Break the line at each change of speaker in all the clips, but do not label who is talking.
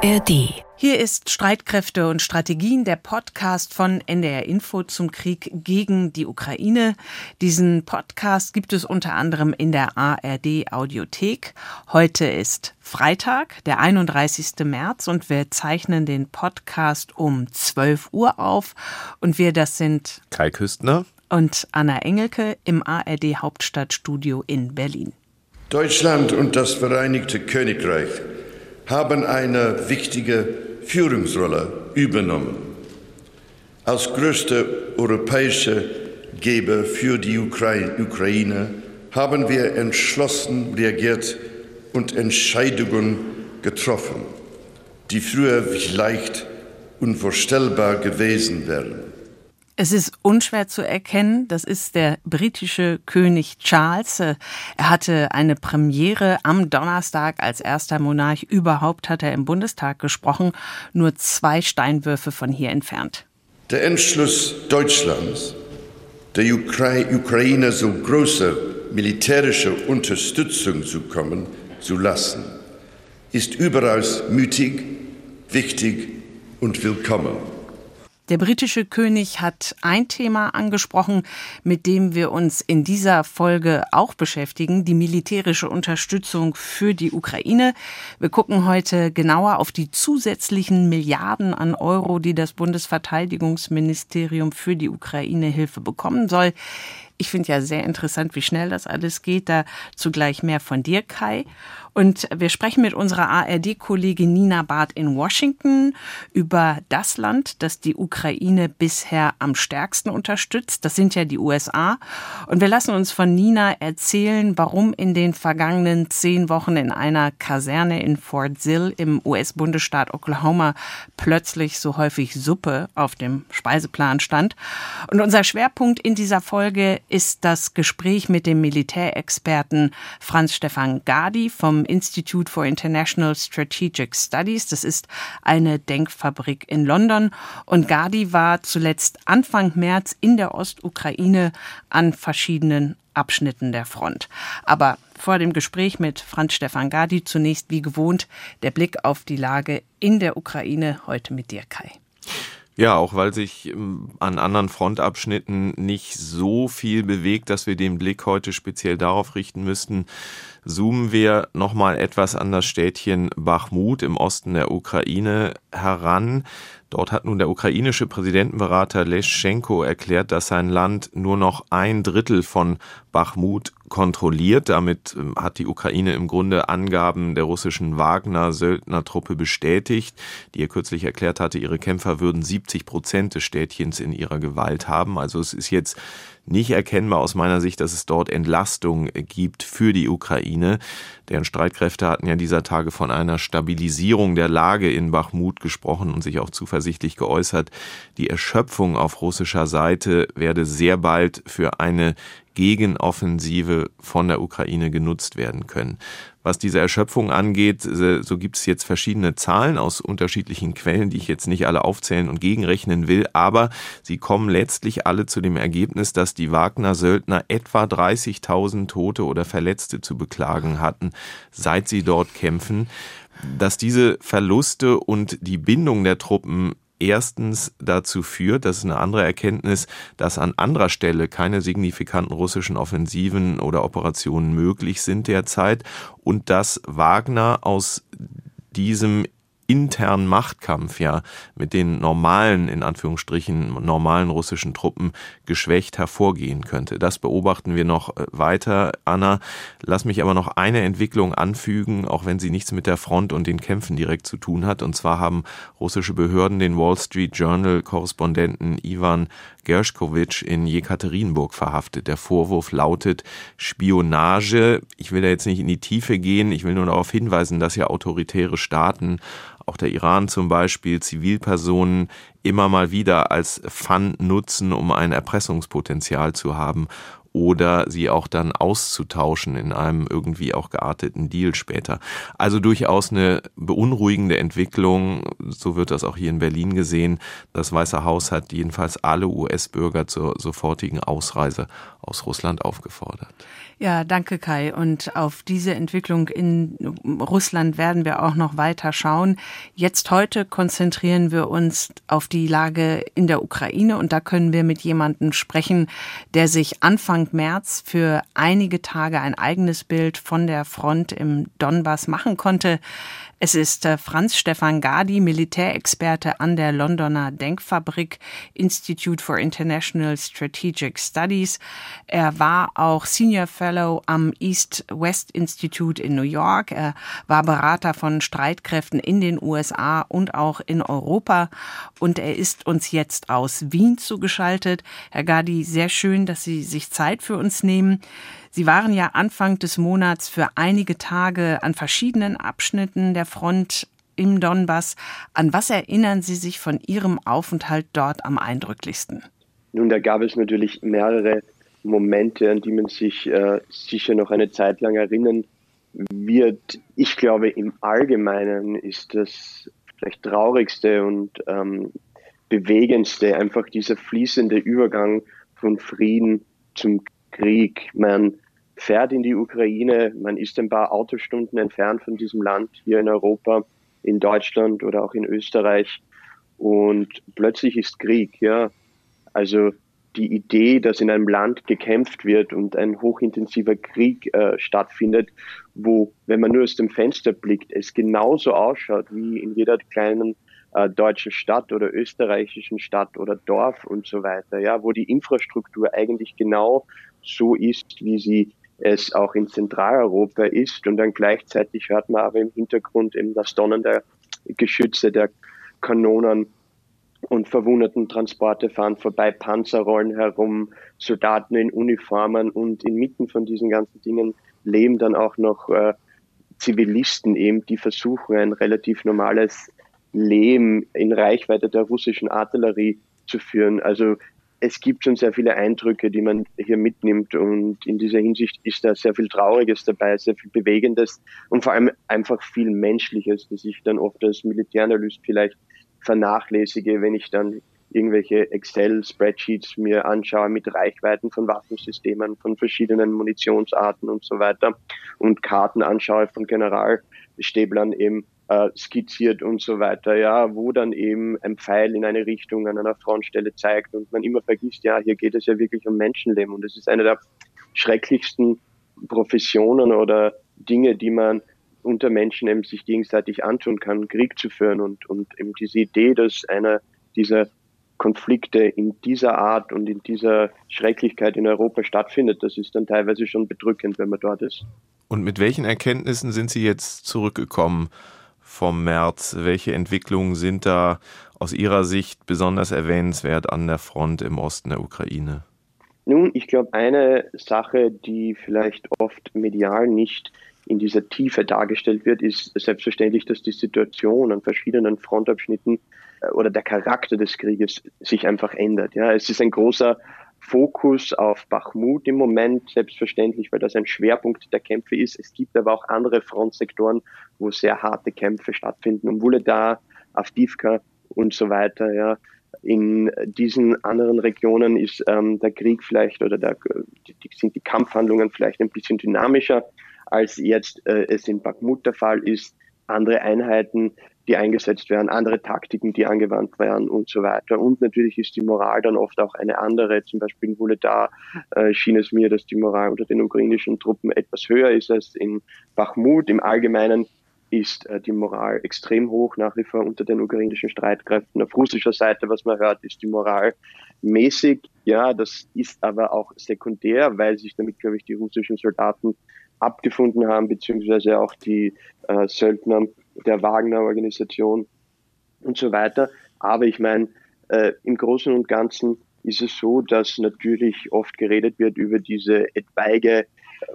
ARD.
Hier ist Streitkräfte und Strategien, der Podcast von NDR Info zum Krieg gegen die Ukraine. Diesen Podcast gibt es unter anderem in der ARD Audiothek. Heute ist Freitag, der 31. März und wir zeichnen den Podcast um 12 Uhr auf und wir das sind
Kai Küstner
und Anna Engelke im ARD Hauptstadtstudio in Berlin.
Deutschland und das Vereinigte Königreich haben eine wichtige Führungsrolle übernommen. Als größte europäische Geber für die Ukraine haben wir entschlossen reagiert und Entscheidungen getroffen, die früher vielleicht unvorstellbar gewesen wären.
Es ist unschwer zu erkennen, das ist der britische König Charles. Er hatte eine Premiere am Donnerstag als erster Monarch überhaupt hat er im Bundestag gesprochen, nur zwei Steinwürfe von hier entfernt.
Der Entschluss Deutschlands, der Ukraine so große militärische Unterstützung zu kommen zu lassen, ist überaus mütig, wichtig und willkommen.
Der britische König hat ein Thema angesprochen, mit dem wir uns in dieser Folge auch beschäftigen, die militärische Unterstützung für die Ukraine. Wir gucken heute genauer auf die zusätzlichen Milliarden an Euro, die das Bundesverteidigungsministerium für die Ukraine-Hilfe bekommen soll. Ich finde ja sehr interessant, wie schnell das alles geht. Da zugleich mehr von dir, Kai. Und wir sprechen mit unserer ARD-Kollegin Nina Barth in Washington über das Land, das die Ukraine bisher am stärksten unterstützt. Das sind ja die USA. Und wir lassen uns von Nina erzählen, warum in den vergangenen zehn Wochen in einer Kaserne in Fort Sill im US-Bundesstaat Oklahoma plötzlich so häufig Suppe auf dem Speiseplan stand. Und unser Schwerpunkt in dieser Folge ist das Gespräch mit dem Militärexperten Franz Stefan Gadi vom Institute for International Strategic Studies. Das ist eine Denkfabrik in London. Und Gadi war zuletzt Anfang März in der Ostukraine an verschiedenen Abschnitten der Front. Aber vor dem Gespräch mit Franz Stefan Gadi zunächst wie gewohnt der Blick auf die Lage in der Ukraine heute mit dir, Kai.
Ja, auch weil sich ähm, an anderen Frontabschnitten nicht so viel bewegt, dass wir den Blick heute speziell darauf richten müssten, zoomen wir nochmal etwas an das Städtchen Bachmut im Osten der Ukraine heran. Dort hat nun der ukrainische Präsidentenberater Leschenko erklärt, dass sein Land nur noch ein Drittel von Bachmut kontrolliert. Damit ähm, hat die Ukraine im Grunde Angaben der russischen Wagner-Söldnertruppe bestätigt, die er kürzlich erklärt hatte, ihre Kämpfer würden 70 Prozent des Städtchens in ihrer Gewalt haben. Also es ist jetzt nicht erkennbar aus meiner Sicht, dass es dort Entlastung gibt für die Ukraine. Deren Streitkräfte hatten ja dieser Tage von einer Stabilisierung der Lage in Bachmut gesprochen und sich auch zuversichtlich geäußert, die Erschöpfung auf russischer Seite werde sehr bald für eine Gegenoffensive von der Ukraine genutzt werden können. Was diese Erschöpfung angeht, so gibt es jetzt verschiedene Zahlen aus unterschiedlichen Quellen, die ich jetzt nicht alle aufzählen und gegenrechnen will, aber sie kommen letztlich alle zu dem Ergebnis, dass die Wagner-Söldner etwa 30.000 Tote oder Verletzte zu beklagen hatten, seit sie dort kämpfen dass diese Verluste und die Bindung der Truppen erstens dazu führt, das ist eine andere Erkenntnis, dass an anderer Stelle keine signifikanten russischen Offensiven oder Operationen möglich sind derzeit und dass Wagner aus diesem internen Machtkampf ja mit den normalen, in Anführungsstrichen, normalen russischen Truppen geschwächt hervorgehen könnte. Das beobachten wir noch äh, weiter, Anna. Lass mich aber noch eine Entwicklung anfügen, auch wenn sie nichts mit der Front und den Kämpfen direkt zu tun hat. Und zwar haben russische Behörden den Wall Street Journal Korrespondenten Ivan Gershkovich in Jekaterinburg verhaftet. Der Vorwurf lautet Spionage. Ich will da jetzt nicht in die Tiefe gehen. Ich will nur darauf hinweisen, dass ja autoritäre Staaten auch der Iran zum Beispiel, Zivilpersonen immer mal wieder als Fun nutzen, um ein Erpressungspotenzial zu haben oder sie auch dann auszutauschen in einem irgendwie auch gearteten Deal später. Also durchaus eine beunruhigende Entwicklung, so wird das auch hier in Berlin gesehen. Das Weiße Haus hat jedenfalls alle US-Bürger zur sofortigen Ausreise aus Russland aufgefordert.
Ja, danke Kai. Und auf diese Entwicklung in Russland werden wir auch noch weiter schauen. Jetzt heute konzentrieren wir uns auf die Lage in der Ukraine und da können wir mit jemandem sprechen, der sich Anfang März für einige Tage ein eigenes Bild von der Front im Donbass machen konnte. Es ist äh, Franz Stefan Gadi, Militärexperte an der Londoner Denkfabrik Institute for International Strategic Studies. Er war auch Senior Fellow am East-West Institute in New York. Er war Berater von Streitkräften in den USA und auch in Europa. Und er ist uns jetzt aus Wien zugeschaltet. Herr Gadi, sehr schön, dass Sie sich Zeit für uns nehmen. Sie waren ja Anfang des Monats für einige Tage an verschiedenen Abschnitten der Front im Donbass. An was erinnern Sie sich von Ihrem Aufenthalt dort am eindrücklichsten?
Nun, da gab es natürlich mehrere Momente, an die man sich äh, sicher noch eine Zeit lang erinnern wird. Ich glaube, im Allgemeinen ist das vielleicht traurigste und ähm, bewegendste einfach dieser fließende Übergang von Frieden zum Krieg. Man fährt in die Ukraine, man ist ein paar Autostunden entfernt von diesem Land hier in Europa, in Deutschland oder auch in Österreich und plötzlich ist Krieg, ja. Also die Idee, dass in einem Land gekämpft wird und ein hochintensiver Krieg äh, stattfindet, wo, wenn man nur aus dem Fenster blickt, es genauso ausschaut wie in jeder kleinen äh, deutschen Stadt oder österreichischen Stadt oder Dorf und so weiter, ja, wo die Infrastruktur eigentlich genau so ist, wie sie es auch in Zentraleuropa ist. Und dann gleichzeitig hört man aber im Hintergrund eben das Donnern der Geschütze, der Kanonen und verwundeten Transporte fahren vorbei, Panzer rollen herum, Soldaten in Uniformen und inmitten von diesen ganzen Dingen leben dann auch noch äh, Zivilisten eben, die versuchen, ein relativ normales Leben in Reichweite der russischen Artillerie zu führen. Also es gibt schon sehr viele Eindrücke, die man hier mitnimmt und in dieser Hinsicht ist da sehr viel Trauriges dabei, sehr viel Bewegendes und vor allem einfach viel Menschliches, das ich dann oft als Militäranalyst vielleicht vernachlässige, wenn ich dann irgendwelche Excel-Spreadsheets mir anschaue mit Reichweiten von Waffensystemen, von verschiedenen Munitionsarten und so weiter und Karten anschaue von Generalstäblern eben äh, skizziert und so weiter, ja, wo dann eben ein Pfeil in eine Richtung an einer Frontstelle zeigt und man immer vergisst, ja, hier geht es ja wirklich um Menschenleben und es ist eine der schrecklichsten Professionen oder Dinge, die man unter Menschen eben sich gegenseitig antun kann, Krieg zu führen und, und eben diese Idee, dass einer dieser Konflikte in dieser Art und in dieser Schrecklichkeit in Europa stattfindet, das ist dann teilweise schon bedrückend, wenn man dort ist.
Und mit welchen Erkenntnissen sind Sie jetzt zurückgekommen vom März? Welche Entwicklungen sind da aus Ihrer Sicht besonders erwähnenswert an der Front im Osten der Ukraine?
Nun, ich glaube, eine Sache, die vielleicht oft medial nicht in dieser Tiefe dargestellt wird, ist selbstverständlich, dass die Situation an verschiedenen Frontabschnitten äh, oder der Charakter des Krieges sich einfach ändert. Ja, es ist ein großer Fokus auf Bachmut im Moment, selbstverständlich, weil das ein Schwerpunkt der Kämpfe ist. Es gibt aber auch andere Frontsektoren, wo sehr harte Kämpfe stattfinden. Um Wuledar, Avdivka und so weiter. Ja. In diesen anderen Regionen ist ähm, der Krieg vielleicht oder der, die, sind die Kampfhandlungen vielleicht ein bisschen dynamischer als jetzt äh, es in Bakhmut der Fall ist. Andere Einheiten, die eingesetzt werden, andere Taktiken, die angewandt werden und so weiter. Und natürlich ist die Moral dann oft auch eine andere. Zum Beispiel in Wuledar äh, schien es mir, dass die Moral unter den ukrainischen Truppen etwas höher ist als in Bakhmut. Im Allgemeinen ist äh, die Moral extrem hoch nach wie vor unter den ukrainischen Streitkräften. Auf russischer Seite, was man hört, ist die Moral mäßig. Ja, das ist aber auch sekundär, weil sich damit, glaube ich, die russischen Soldaten abgefunden haben, beziehungsweise auch die äh, Söldner der Wagner-Organisation und so weiter. Aber ich meine, äh, im Großen und Ganzen ist es so, dass natürlich oft geredet wird über diese etwaige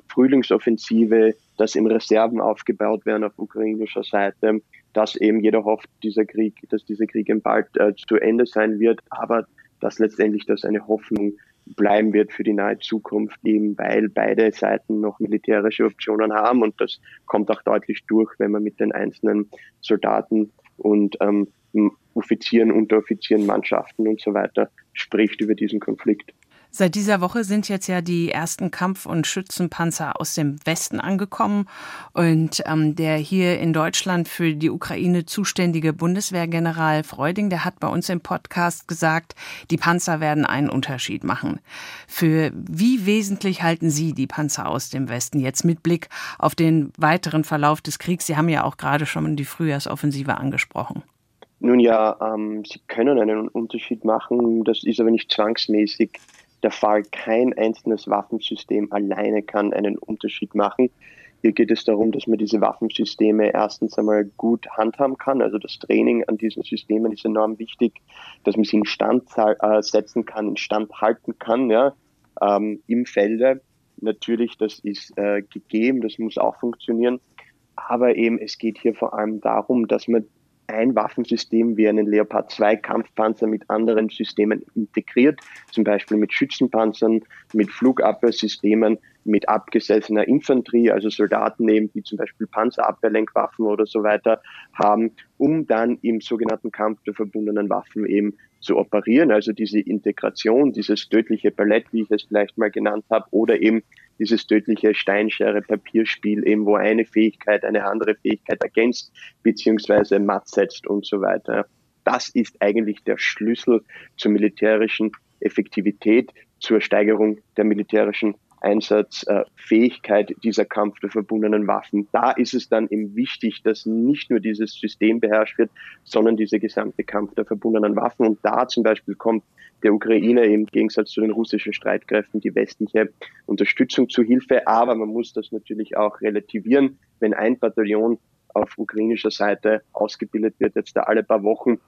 Frühlingsoffensive, dass im Reserven aufgebaut werden auf ukrainischer Seite, dass eben jeder hofft, dieser Krieg, dass dieser Krieg bald äh, zu Ende sein wird, aber dass letztendlich das eine Hoffnung bleiben wird für die nahe Zukunft, eben weil beide Seiten noch militärische Optionen haben und das kommt auch deutlich durch, wenn man mit den einzelnen Soldaten und ähm, Offizieren, Unteroffizieren, Mannschaften und so weiter spricht über diesen Konflikt.
Seit dieser Woche sind jetzt ja die ersten Kampf- und Schützenpanzer aus dem Westen angekommen. Und ähm, der hier in Deutschland für die Ukraine zuständige Bundeswehrgeneral Freuding, der hat bei uns im Podcast gesagt, die Panzer werden einen Unterschied machen. Für wie wesentlich halten Sie die Panzer aus dem Westen jetzt mit Blick auf den weiteren Verlauf des Kriegs? Sie haben ja auch gerade schon die Frühjahrsoffensive angesprochen.
Nun ja, ähm, sie können einen Unterschied machen. Das ist aber nicht zwangsmäßig der Fall. Kein einzelnes Waffensystem alleine kann einen Unterschied machen. Hier geht es darum, dass man diese Waffensysteme erstens einmal gut handhaben kann. Also das Training an diesen Systemen ist enorm wichtig, dass man sie in Stand äh, setzen kann, in Stand halten kann, ja, ähm, im Felde. Natürlich, das ist äh, gegeben, das muss auch funktionieren. Aber eben, es geht hier vor allem darum, dass man ein Waffensystem wie einen Leopard 2 Kampfpanzer mit anderen Systemen integriert, zum Beispiel mit Schützenpanzern, mit Flugabwehrsystemen, mit abgesessener Infanterie, also Soldaten eben, die zum Beispiel Panzerabwehrlenkwaffen oder so weiter haben, um dann im sogenannten Kampf der verbundenen Waffen eben zu operieren. Also diese Integration, dieses tödliche Ballett, wie ich es vielleicht mal genannt habe, oder eben dieses tödliche Steinschere-Papierspiel, eben wo eine Fähigkeit eine andere Fähigkeit ergänzt, beziehungsweise matt setzt und so weiter. Das ist eigentlich der Schlüssel zur militärischen Effektivität, zur Steigerung der militärischen Einsatzfähigkeit dieser Kampf der verbundenen Waffen. Da ist es dann eben wichtig, dass nicht nur dieses System beherrscht wird, sondern dieser gesamte Kampf der verbundenen Waffen. Und da zum Beispiel kommt der Ukraine im Gegensatz zu den russischen Streitkräften die westliche Unterstützung zu Hilfe. Aber man muss das natürlich auch relativieren, wenn ein Bataillon auf ukrainischer Seite ausgebildet wird, jetzt da alle paar Wochen.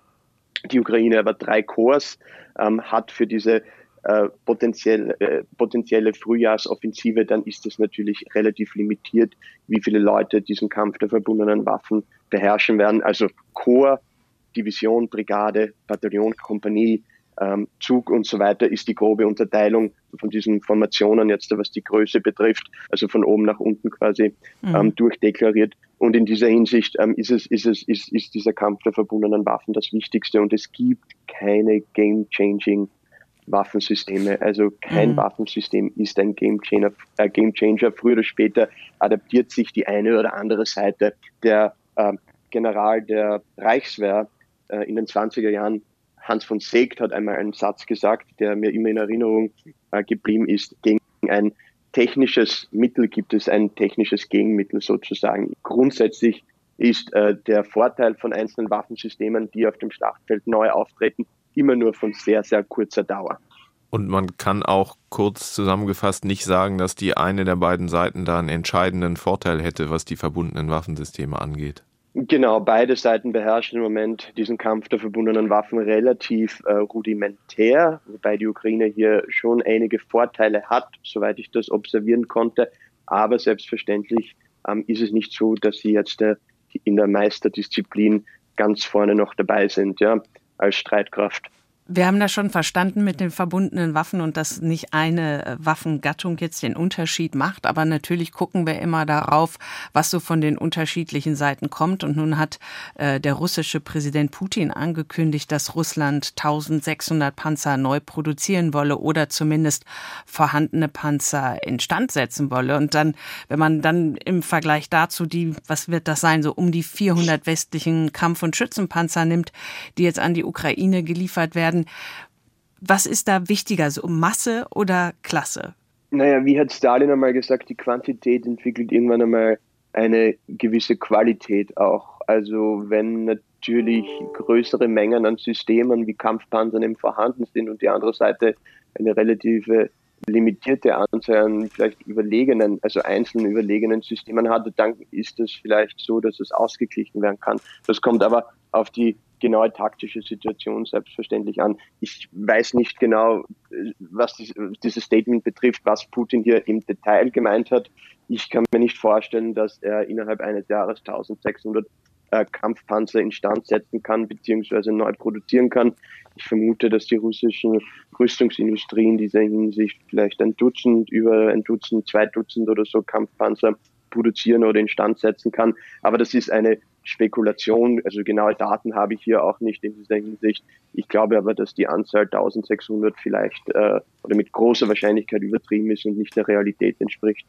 Die Ukraine aber drei Korps ähm, hat für diese äh, potenziell, äh, potenzielle Frühjahrsoffensive, dann ist das natürlich relativ limitiert, wie viele Leute diesen Kampf der verbundenen Waffen beherrschen werden. Also Korps, Division, Brigade, Bataillon, Kompanie, ähm, Zug und so weiter ist die grobe Unterteilung von diesen Formationen jetzt, was die Größe betrifft, also von oben nach unten quasi mhm. ähm, durchdeklariert. Und in dieser Hinsicht ähm, ist es, ist es, ist, ist dieser Kampf der verbundenen Waffen das Wichtigste und es gibt keine game-changing Waffensysteme. Also kein mhm. Waffensystem ist ein Game Changer, äh, Game. Früher oder später adaptiert sich die eine oder andere Seite. Der äh, General der Reichswehr äh, in den 20er Jahren, Hans von Seegt, hat einmal einen Satz gesagt, der mir immer in Erinnerung äh, geblieben ist. Gegen ein technisches Mittel gibt es ein technisches Gegenmittel sozusagen. Grundsätzlich ist äh, der Vorteil von einzelnen Waffensystemen, die auf dem Schlachtfeld neu auftreten, immer nur von sehr, sehr kurzer Dauer.
Und man kann auch kurz zusammengefasst nicht sagen, dass die eine der beiden Seiten da einen entscheidenden Vorteil hätte, was die verbundenen Waffensysteme angeht.
Genau, beide Seiten beherrschen im Moment diesen Kampf der verbundenen Waffen relativ äh, rudimentär, wobei die Ukraine hier schon einige Vorteile hat, soweit ich das observieren konnte. Aber selbstverständlich ähm, ist es nicht so, dass sie jetzt äh, in der Meisterdisziplin ganz vorne noch dabei sind. Ja als Streitkraft.
Wir haben das schon verstanden mit den verbundenen Waffen und dass nicht eine äh, Waffengattung jetzt den Unterschied macht. Aber natürlich gucken wir immer darauf, was so von den unterschiedlichen Seiten kommt. Und nun hat äh, der russische Präsident Putin angekündigt, dass Russland 1600 Panzer neu produzieren wolle oder zumindest vorhandene Panzer instand setzen wolle. Und dann, wenn man dann im Vergleich dazu die, was wird das sein, so um die 400 westlichen Kampf- und Schützenpanzer nimmt, die jetzt an die Ukraine geliefert werden, werden. Was ist da wichtiger, so Masse oder Klasse?
Naja, wie hat Stalin einmal gesagt, die Quantität entwickelt irgendwann einmal eine gewisse Qualität auch. Also wenn natürlich größere Mengen an Systemen wie Kampfpanzern eben vorhanden sind und die andere Seite eine relative limitierte Anzahl an vielleicht überlegenen, also einzelnen überlegenen Systemen hat, dann ist es vielleicht so, dass es ausgeglichen werden kann. Das kommt aber auf die genaue taktische Situation selbstverständlich an. Ich weiß nicht genau, was dieses Statement betrifft, was Putin hier im Detail gemeint hat. Ich kann mir nicht vorstellen, dass er innerhalb eines Jahres 1600 äh, Kampfpanzer instand setzen kann beziehungsweise neu produzieren kann. Ich vermute, dass die russischen Rüstungsindustrie in dieser Hinsicht vielleicht ein Dutzend, über ein Dutzend, zwei Dutzend oder so Kampfpanzer produzieren oder instand setzen kann. Aber das ist eine Spekulation. Also genaue Daten habe ich hier auch nicht in dieser Hinsicht. Ich glaube aber, dass die Anzahl 1600 vielleicht äh, oder mit großer Wahrscheinlichkeit übertrieben ist und nicht der Realität entspricht.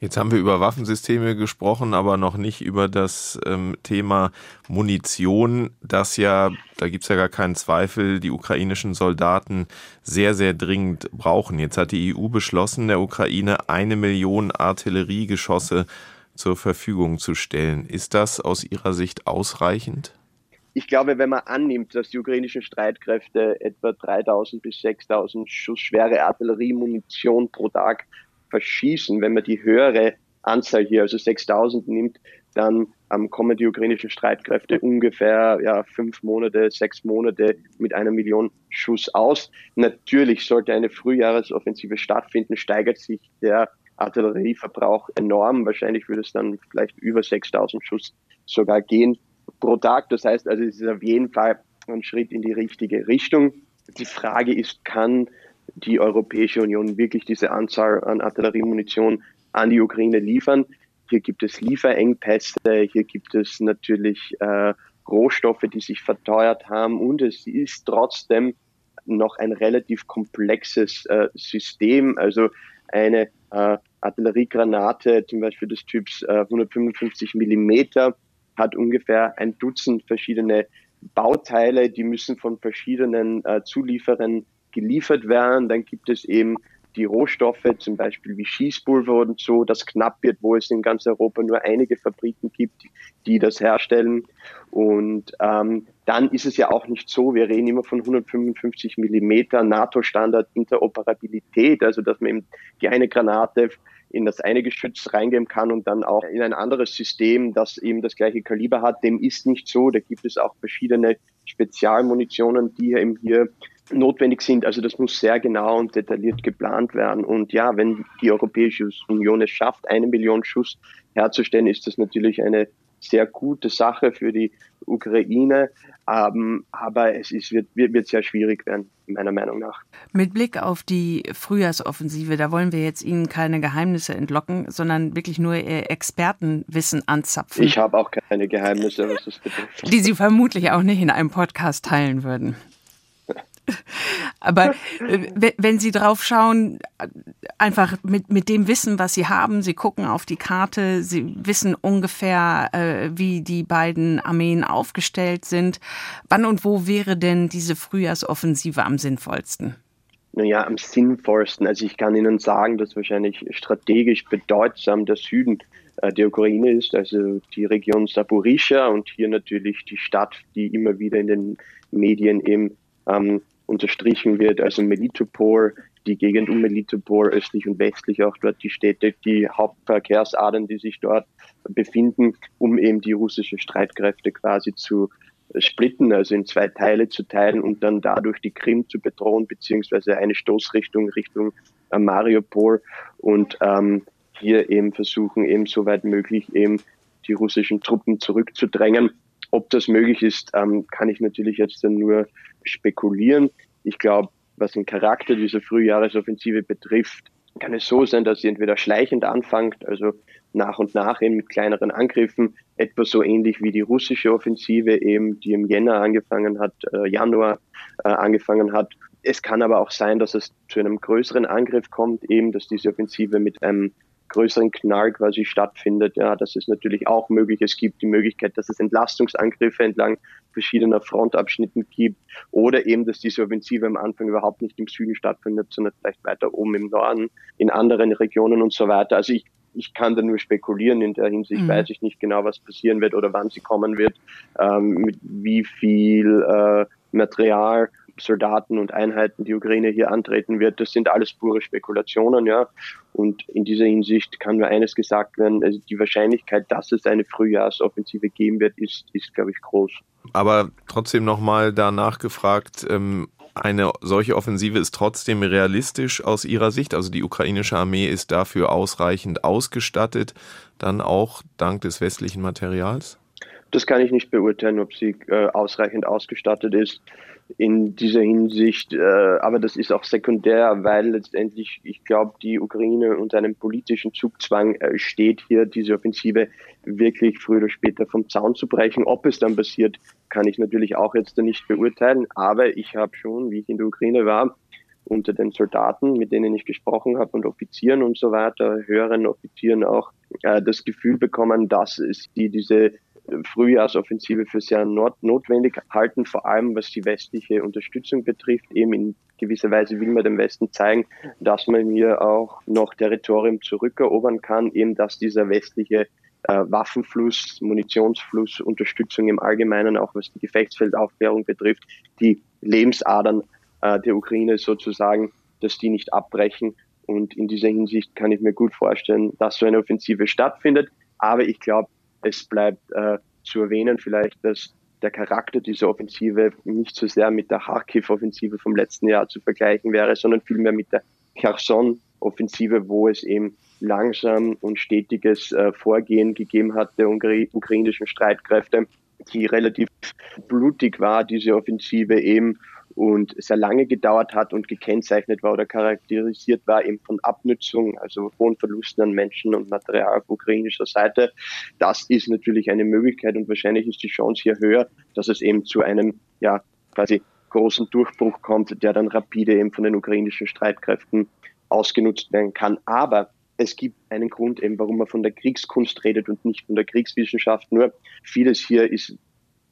Jetzt haben wir über Waffensysteme gesprochen, aber noch nicht über das ähm, Thema Munition, das ja, da gibt es ja gar keinen Zweifel, die ukrainischen Soldaten sehr, sehr dringend brauchen. Jetzt hat die EU beschlossen, der Ukraine eine Million Artilleriegeschosse zur Verfügung zu stellen. Ist das aus Ihrer Sicht ausreichend?
Ich glaube, wenn man annimmt, dass die ukrainischen Streitkräfte etwa 3000 bis 6000 Schuss schwere Artilleriemunition pro Tag verschießen. Wenn man die höhere Anzahl hier, also 6000 nimmt, dann ähm, kommen die ukrainischen Streitkräfte ungefähr ja, fünf Monate, sechs Monate mit einer Million Schuss aus. Natürlich sollte eine Frühjahresoffensive stattfinden, steigert sich der Artillerieverbrauch enorm. Wahrscheinlich würde es dann vielleicht über 6000 Schuss sogar gehen pro Tag. Das heißt also, es ist auf jeden Fall ein Schritt in die richtige Richtung. Die Frage ist, kann die Europäische Union wirklich diese Anzahl an Artilleriemunition an die Ukraine liefern. Hier gibt es Lieferengpässe, hier gibt es natürlich äh, Rohstoffe, die sich verteuert haben und es ist trotzdem noch ein relativ komplexes äh, System. Also eine äh, Artilleriegranate, zum Beispiel des Typs äh, 155 Millimeter, hat ungefähr ein Dutzend verschiedene Bauteile, die müssen von verschiedenen äh, Zulieferern geliefert werden. Dann gibt es eben die Rohstoffe, zum Beispiel wie Schießpulver und so, das knapp wird, wo es in ganz Europa nur einige Fabriken gibt, die das herstellen. Und ähm, dann ist es ja auch nicht so, wir reden immer von 155 Millimeter NATO-Standard Interoperabilität, also dass man eben die eine Granate in das eine Geschütz reingeben kann und dann auch in ein anderes System, das eben das gleiche Kaliber hat. Dem ist nicht so. Da gibt es auch verschiedene Spezialmunitionen, die eben hier notwendig sind. Also das muss sehr genau und detailliert geplant werden. Und ja, wenn die Europäische Union es schafft, eine Million Schuss herzustellen, ist das natürlich eine sehr gute Sache für die Ukraine. Ähm, aber es ist, wird, wird, wird sehr schwierig werden, meiner Meinung nach.
Mit Blick auf die Frühjahrsoffensive, da wollen wir jetzt Ihnen keine Geheimnisse entlocken, sondern wirklich nur Ihr Expertenwissen anzapfen.
Ich habe auch keine Geheimnisse, was das betrifft.
Die Sie vermutlich auch nicht in einem Podcast teilen würden. Aber äh, wenn Sie drauf schauen, einfach mit, mit dem Wissen, was Sie haben, Sie gucken auf die Karte, Sie wissen ungefähr, äh, wie die beiden Armeen aufgestellt sind. Wann und wo wäre denn diese Frühjahrsoffensive am sinnvollsten?
Naja, am sinnvollsten. Also ich kann Ihnen sagen, dass wahrscheinlich strategisch bedeutsam der Süden äh, der Ukraine ist, also die Region Saporischa und hier natürlich die Stadt, die immer wieder in den Medien eben ähm, unterstrichen wird, also Melitopol, die Gegend um Melitopol, östlich und westlich auch dort die Städte, die Hauptverkehrsadern, die sich dort befinden, um eben die russischen Streitkräfte quasi zu splitten, also in zwei Teile zu teilen und dann dadurch die Krim zu bedrohen, beziehungsweise eine Stoßrichtung Richtung äh, Mariupol und ähm, hier eben versuchen, eben soweit möglich eben die russischen Truppen zurückzudrängen. Ob das möglich ist, ähm, kann ich natürlich jetzt dann nur spekulieren. Ich glaube, was den Charakter dieser Frühjahresoffensive betrifft, kann es so sein, dass sie entweder schleichend anfängt, also nach und nach eben mit kleineren Angriffen, etwa so ähnlich wie die russische Offensive eben, die im Jänner angefangen hat, äh, Januar äh, angefangen hat. Es kann aber auch sein, dass es zu einem größeren Angriff kommt, eben, dass diese Offensive mit einem größeren Knall quasi stattfindet. Ja, das ist natürlich auch möglich. Es gibt die Möglichkeit, dass es Entlastungsangriffe entlang verschiedener Frontabschnitten gibt oder eben, dass diese Offensive am Anfang überhaupt nicht im Süden stattfindet, sondern vielleicht weiter oben im Norden, in anderen Regionen und so weiter. Also ich, ich kann da nur spekulieren. In der Hinsicht mhm. weiß ich nicht genau, was passieren wird oder wann sie kommen wird, ähm, mit wie viel äh, Material Soldaten und Einheiten die Ukraine hier antreten wird, das sind alles pure Spekulationen, ja. Und in dieser Hinsicht kann nur eines gesagt werden, also die Wahrscheinlichkeit, dass es eine Frühjahrsoffensive geben wird, ist, ist glaube ich, groß.
Aber trotzdem nochmal danach gefragt, ähm, eine solche Offensive ist trotzdem realistisch aus Ihrer Sicht? Also die ukrainische Armee ist dafür ausreichend ausgestattet, dann auch dank des westlichen Materials?
Das kann ich nicht beurteilen, ob sie äh, ausreichend ausgestattet ist in dieser Hinsicht. Äh, aber das ist auch sekundär, weil letztendlich, ich glaube, die Ukraine unter einem politischen Zugzwang äh, steht, hier diese Offensive wirklich früher oder später vom Zaun zu brechen. Ob es dann passiert, kann ich natürlich auch jetzt nicht beurteilen. Aber ich habe schon, wie ich in der Ukraine war, unter den Soldaten, mit denen ich gesprochen habe und Offizieren und so weiter, höheren Offizieren auch, äh, das Gefühl bekommen, dass es die diese Frühjahrsoffensive für sehr not notwendig halten, vor allem was die westliche Unterstützung betrifft. Eben in gewisser Weise will man dem Westen zeigen, dass man hier auch noch Territorium zurückerobern kann, eben dass dieser westliche äh, Waffenfluss, Munitionsfluss, Unterstützung im Allgemeinen, auch was die Gefechtsfeldaufklärung betrifft, die Lebensadern äh, der Ukraine sozusagen, dass die nicht abbrechen. Und in dieser Hinsicht kann ich mir gut vorstellen, dass so eine Offensive stattfindet. Aber ich glaube, es bleibt äh, zu erwähnen vielleicht, dass der Charakter dieser Offensive nicht so sehr mit der Kharkiv-Offensive vom letzten Jahr zu vergleichen wäre, sondern vielmehr mit der Cherson-Offensive, wo es eben langsam und stetiges äh, Vorgehen gegeben hat der ukrainischen Streitkräfte, die relativ blutig war, diese Offensive eben und sehr lange gedauert hat und gekennzeichnet war oder charakterisiert war eben von Abnützung, also hohen Verlusten an Menschen und Material auf ukrainischer Seite. Das ist natürlich eine Möglichkeit und wahrscheinlich ist die Chance hier höher, dass es eben zu einem, ja, quasi großen Durchbruch kommt, der dann rapide eben von den ukrainischen Streitkräften ausgenutzt werden kann. Aber es gibt einen Grund eben, warum man von der Kriegskunst redet und nicht von der Kriegswissenschaft. Nur vieles hier ist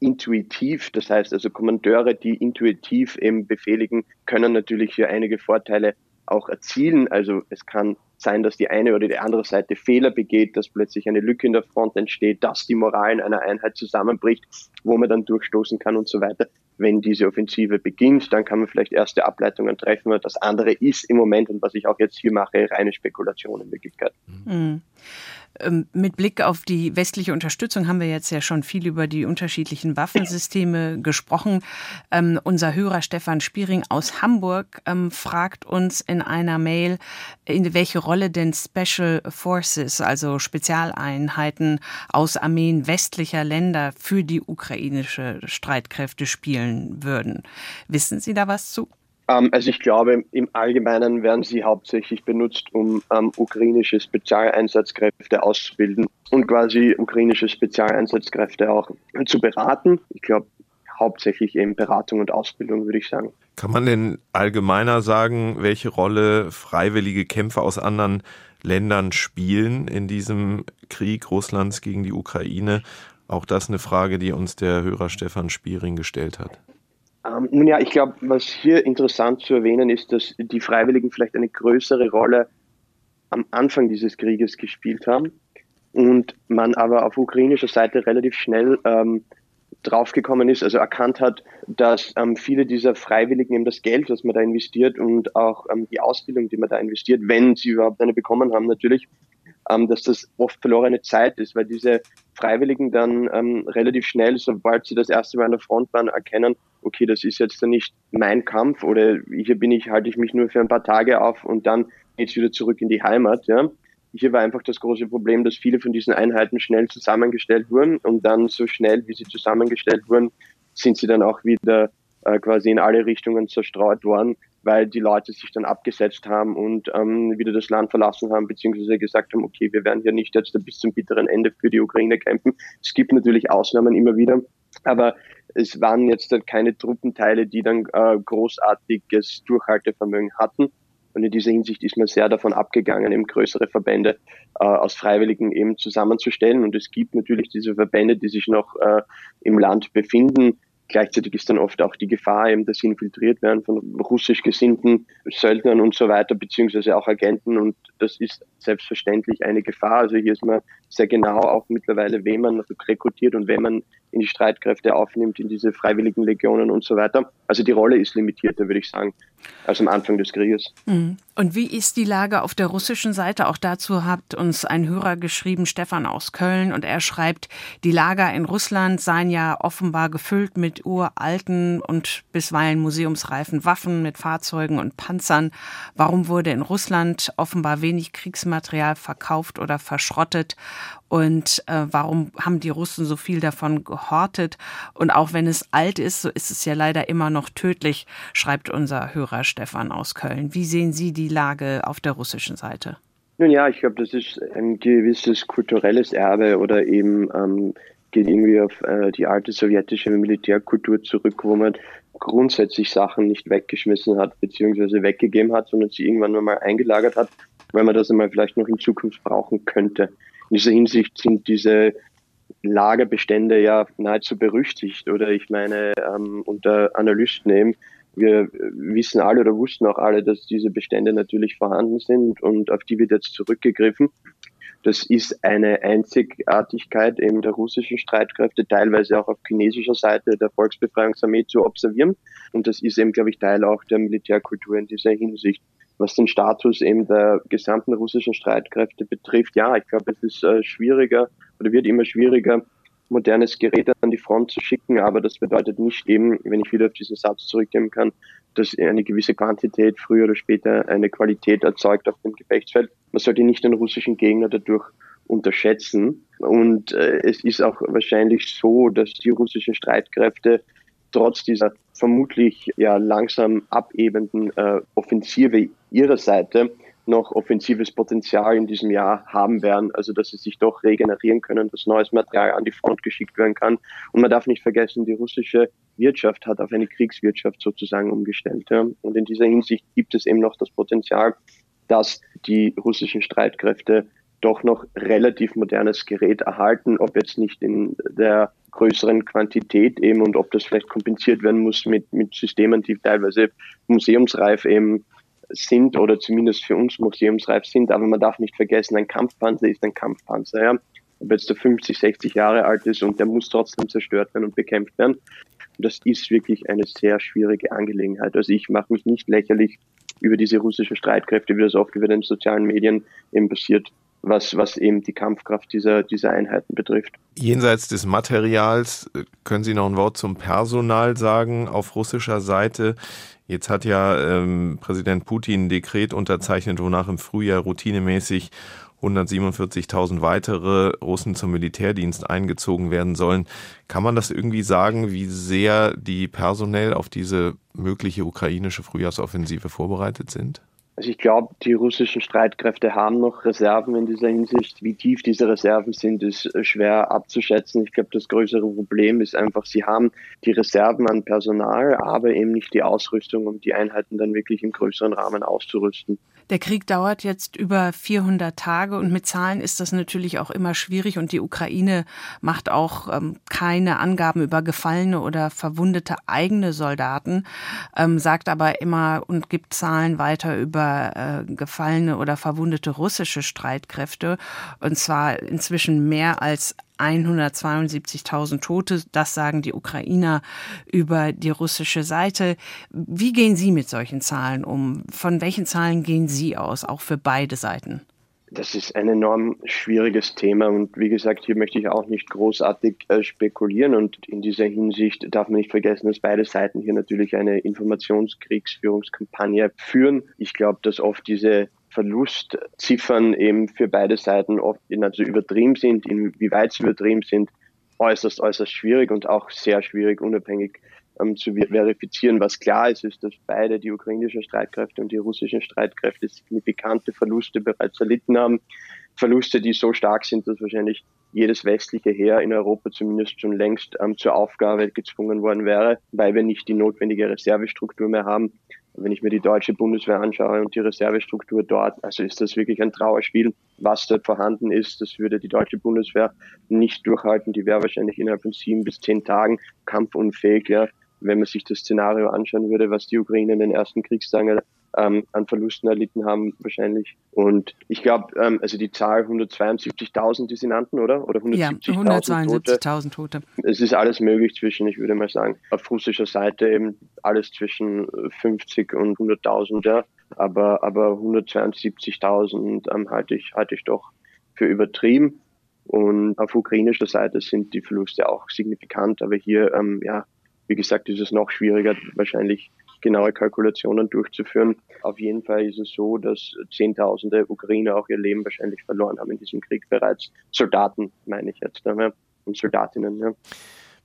intuitiv. Das heißt also Kommandeure, die intuitiv eben befehligen, können natürlich hier einige Vorteile auch erzielen. Also es kann sein, dass die eine oder die andere Seite Fehler begeht, dass plötzlich eine Lücke in der Front entsteht, dass die Moral in einer Einheit zusammenbricht, wo man dann durchstoßen kann und so weiter. Wenn diese Offensive beginnt, dann kann man vielleicht erste Ableitungen treffen. Das andere ist im Moment, und was ich auch jetzt hier mache, reine Spekulation in Wirklichkeit.
Mhm. Ähm, mit Blick auf die westliche Unterstützung haben wir jetzt ja schon viel über die unterschiedlichen Waffensysteme gesprochen. Ähm, unser Hörer Stefan Spiering aus Hamburg ähm, fragt uns in einer Mail, in welche Rolle denn Special Forces, also Spezialeinheiten aus Armeen westlicher Länder für die ukrainische Streitkräfte spielen würden. Wissen Sie da was zu?
Ähm, also ich glaube, im Allgemeinen werden sie hauptsächlich benutzt, um ähm, ukrainische Spezialeinsatzkräfte auszubilden und quasi ukrainische Spezialeinsatzkräfte auch zu beraten. Ich glaube, hauptsächlich eben Beratung und Ausbildung, würde ich sagen.
Kann man denn allgemeiner sagen, welche Rolle freiwillige Kämpfer aus anderen Ländern spielen in diesem Krieg Russlands gegen die Ukraine? Auch das eine Frage, die uns der Hörer Stefan Spiering gestellt hat.
Ähm, nun ja, ich glaube, was hier interessant zu erwähnen ist, dass die Freiwilligen vielleicht eine größere Rolle am Anfang dieses Krieges gespielt haben und man aber auf ukrainischer Seite relativ schnell ähm, draufgekommen ist, also erkannt hat, dass ähm, viele dieser Freiwilligen eben das Geld, was man da investiert und auch ähm, die Ausbildung, die man da investiert, wenn sie überhaupt eine bekommen haben, natürlich, ähm, dass das oft verlorene Zeit ist, weil diese Freiwilligen dann ähm, relativ schnell, sobald sie das erste Mal an der Front waren, erkennen, okay, das ist jetzt nicht mein Kampf oder hier bin ich, halte ich mich nur für ein paar Tage auf und dann geht's wieder zurück in die Heimat. Ja. Hier war einfach das große Problem, dass viele von diesen Einheiten schnell zusammengestellt wurden und dann so schnell, wie sie zusammengestellt wurden, sind sie dann auch wieder äh, quasi in alle Richtungen zerstreut worden, weil die Leute sich dann abgesetzt haben und ähm, wieder das Land verlassen haben, beziehungsweise gesagt haben, okay, wir werden hier nicht jetzt bis zum bitteren Ende für die Ukraine kämpfen. Es gibt natürlich Ausnahmen immer wieder, aber es waren jetzt keine Truppenteile, die dann äh, großartiges Durchhaltevermögen hatten. Und in dieser Hinsicht ist man sehr davon abgegangen, eben größere Verbände äh, aus Freiwilligen eben zusammenzustellen. Und es gibt natürlich diese Verbände, die sich noch äh, im Land befinden, Gleichzeitig ist dann oft auch die Gefahr, eben, dass sie infiltriert werden von russisch gesinnten Söldnern und so weiter, beziehungsweise auch Agenten. Und das ist selbstverständlich eine Gefahr. Also hier ist man sehr genau auch mittlerweile, wen man rekrutiert und wen man in die Streitkräfte aufnimmt, in diese freiwilligen Legionen und so weiter. Also die Rolle ist limitierter, würde ich sagen, als am Anfang des Krieges.
Mhm. Und wie ist die Lage auf der russischen Seite? Auch dazu hat uns ein Hörer geschrieben, Stefan aus Köln, und er schreibt, die Lager in Russland seien ja offenbar gefüllt mit uralten und bisweilen museumsreifen Waffen, mit Fahrzeugen und Panzern. Warum wurde in Russland offenbar wenig Kriegsmaterial verkauft oder verschrottet? Und äh, warum haben die Russen so viel davon gehortet? Und auch wenn es alt ist, so ist es ja leider immer noch tödlich, schreibt unser Hörer Stefan aus Köln. Wie sehen Sie die Lage auf der russischen Seite?
Nun ja, ich glaube, das ist ein gewisses kulturelles Erbe oder eben ähm, geht irgendwie auf äh, die alte sowjetische Militärkultur zurück, wo man grundsätzlich Sachen nicht weggeschmissen hat, beziehungsweise weggegeben hat, sondern sie irgendwann nur mal eingelagert hat, weil man das einmal vielleicht noch in Zukunft brauchen könnte. In dieser Hinsicht sind diese Lagerbestände ja nahezu berüchtigt oder ich meine, ähm, unter Analysten eben, wir wissen alle oder wussten auch alle, dass diese Bestände natürlich vorhanden sind und auf die wird jetzt zurückgegriffen. Das ist eine Einzigartigkeit eben der russischen Streitkräfte, teilweise auch auf chinesischer Seite der Volksbefreiungsarmee zu observieren. Und das ist eben, glaube ich, Teil auch der Militärkultur in dieser Hinsicht. Was den Status eben der gesamten russischen Streitkräfte betrifft, ja, ich glaube, es ist äh, schwieriger oder wird immer schwieriger, modernes Gerät an die Front zu schicken, aber das bedeutet nicht eben, wenn ich wieder auf diesen Satz zurückgehen kann, dass eine gewisse Quantität früher oder später eine Qualität erzeugt auf dem Gefechtsfeld. Man sollte nicht den russischen Gegner dadurch unterschätzen. Und äh, es ist auch wahrscheinlich so, dass die russischen Streitkräfte trotz dieser vermutlich ja langsam abebenden äh, Offensive ihrer Seite noch offensives Potenzial in diesem Jahr haben werden, also dass sie sich doch regenerieren können, dass neues Material an die Front geschickt werden kann. Und man darf nicht vergessen, die russische Wirtschaft hat auf eine Kriegswirtschaft sozusagen umgestellt. Ja. Und in dieser Hinsicht gibt es eben noch das Potenzial, dass die russischen Streitkräfte doch noch relativ modernes Gerät erhalten, ob jetzt nicht in der größeren Quantität eben und ob das vielleicht kompensiert werden muss mit, mit Systemen, die teilweise museumsreif eben sind oder zumindest für uns museumsreif sind. Aber man darf nicht vergessen, ein Kampfpanzer ist ein Kampfpanzer. Ja? Ob jetzt der 50, 60 Jahre alt ist und der muss trotzdem zerstört werden und bekämpft werden. Und das ist wirklich eine sehr schwierige Angelegenheit. Also ich mache mich nicht lächerlich über diese russischen Streitkräfte, wie das oft über den sozialen Medien eben passiert was, was eben die Kampfkraft dieser, dieser Einheiten betrifft.
Jenseits des Materials äh, können Sie noch ein Wort zum Personal sagen auf russischer Seite. Jetzt hat ja ähm, Präsident Putin ein Dekret unterzeichnet, wonach im Frühjahr routinemäßig 147.000 weitere Russen zum Militärdienst eingezogen werden sollen. Kann man das irgendwie sagen, wie sehr die personell auf diese mögliche ukrainische Frühjahrsoffensive vorbereitet sind?
Also ich glaube, die russischen Streitkräfte haben noch Reserven in dieser Hinsicht. Wie tief diese Reserven sind, ist äh, schwer abzuschätzen. Ich glaube, das größere Problem ist einfach, sie haben die Reserven an Personal, aber eben nicht die Ausrüstung, um die Einheiten dann wirklich im größeren Rahmen auszurüsten.
Der Krieg dauert jetzt über 400 Tage und mit Zahlen ist das natürlich auch immer schwierig und die Ukraine macht auch ähm, keine Angaben über gefallene oder verwundete eigene Soldaten, ähm, sagt aber immer und gibt Zahlen weiter über äh, gefallene oder verwundete russische Streitkräfte und zwar inzwischen mehr als 172.000 Tote. Das sagen die Ukrainer über die russische Seite. Wie gehen Sie mit solchen Zahlen um? Von welchen Zahlen gehen Sie aus, auch für beide Seiten?
Das ist ein enorm schwieriges Thema und wie gesagt, hier möchte ich auch nicht großartig äh, spekulieren und in dieser Hinsicht darf man nicht vergessen, dass beide Seiten hier natürlich eine Informationskriegsführungskampagne führen. Ich glaube, dass oft diese Verlustziffern eben für beide Seiten oft also übertrieben sind, inwieweit sie übertrieben sind, äußerst, äußerst schwierig und auch sehr schwierig unabhängig ähm, zu verifizieren. Was klar ist, ist, dass beide die ukrainischen Streitkräfte und die russischen Streitkräfte signifikante Verluste bereits erlitten haben. Verluste, die so stark sind, dass wahrscheinlich jedes westliche Heer in Europa zumindest schon längst ähm, zur Aufgabe gezwungen worden wäre, weil wir nicht die notwendige Reservestruktur mehr haben. Wenn ich mir die deutsche Bundeswehr anschaue und die Reservestruktur dort, also ist das wirklich ein Trauerspiel, was dort vorhanden ist. Das würde die deutsche Bundeswehr nicht durchhalten. Die wäre wahrscheinlich innerhalb von sieben bis zehn Tagen kampfunfähig. Ja wenn man sich das Szenario anschauen würde, was die Ukraine in den ersten Kriegstagen ähm, an Verlusten erlitten haben, wahrscheinlich. Und ich glaube, ähm, also die Zahl 172.000, die Sie nannten, oder? Oder 170.000
ja, 172.000 Tote. Tote.
Es ist alles möglich zwischen, ich würde mal sagen, auf russischer Seite eben alles zwischen 50 und 100.000, ja. Aber, aber 172.000 ähm, halte ich, halte ich doch für übertrieben. Und auf ukrainischer Seite sind die Verluste auch signifikant, aber hier, ähm, ja, wie gesagt, ist es noch schwieriger, wahrscheinlich genaue Kalkulationen durchzuführen. Auf jeden Fall ist es so, dass Zehntausende Ukrainer auch ihr Leben wahrscheinlich verloren haben in diesem Krieg bereits. Soldaten meine ich jetzt ja, und Soldatinnen. Ja.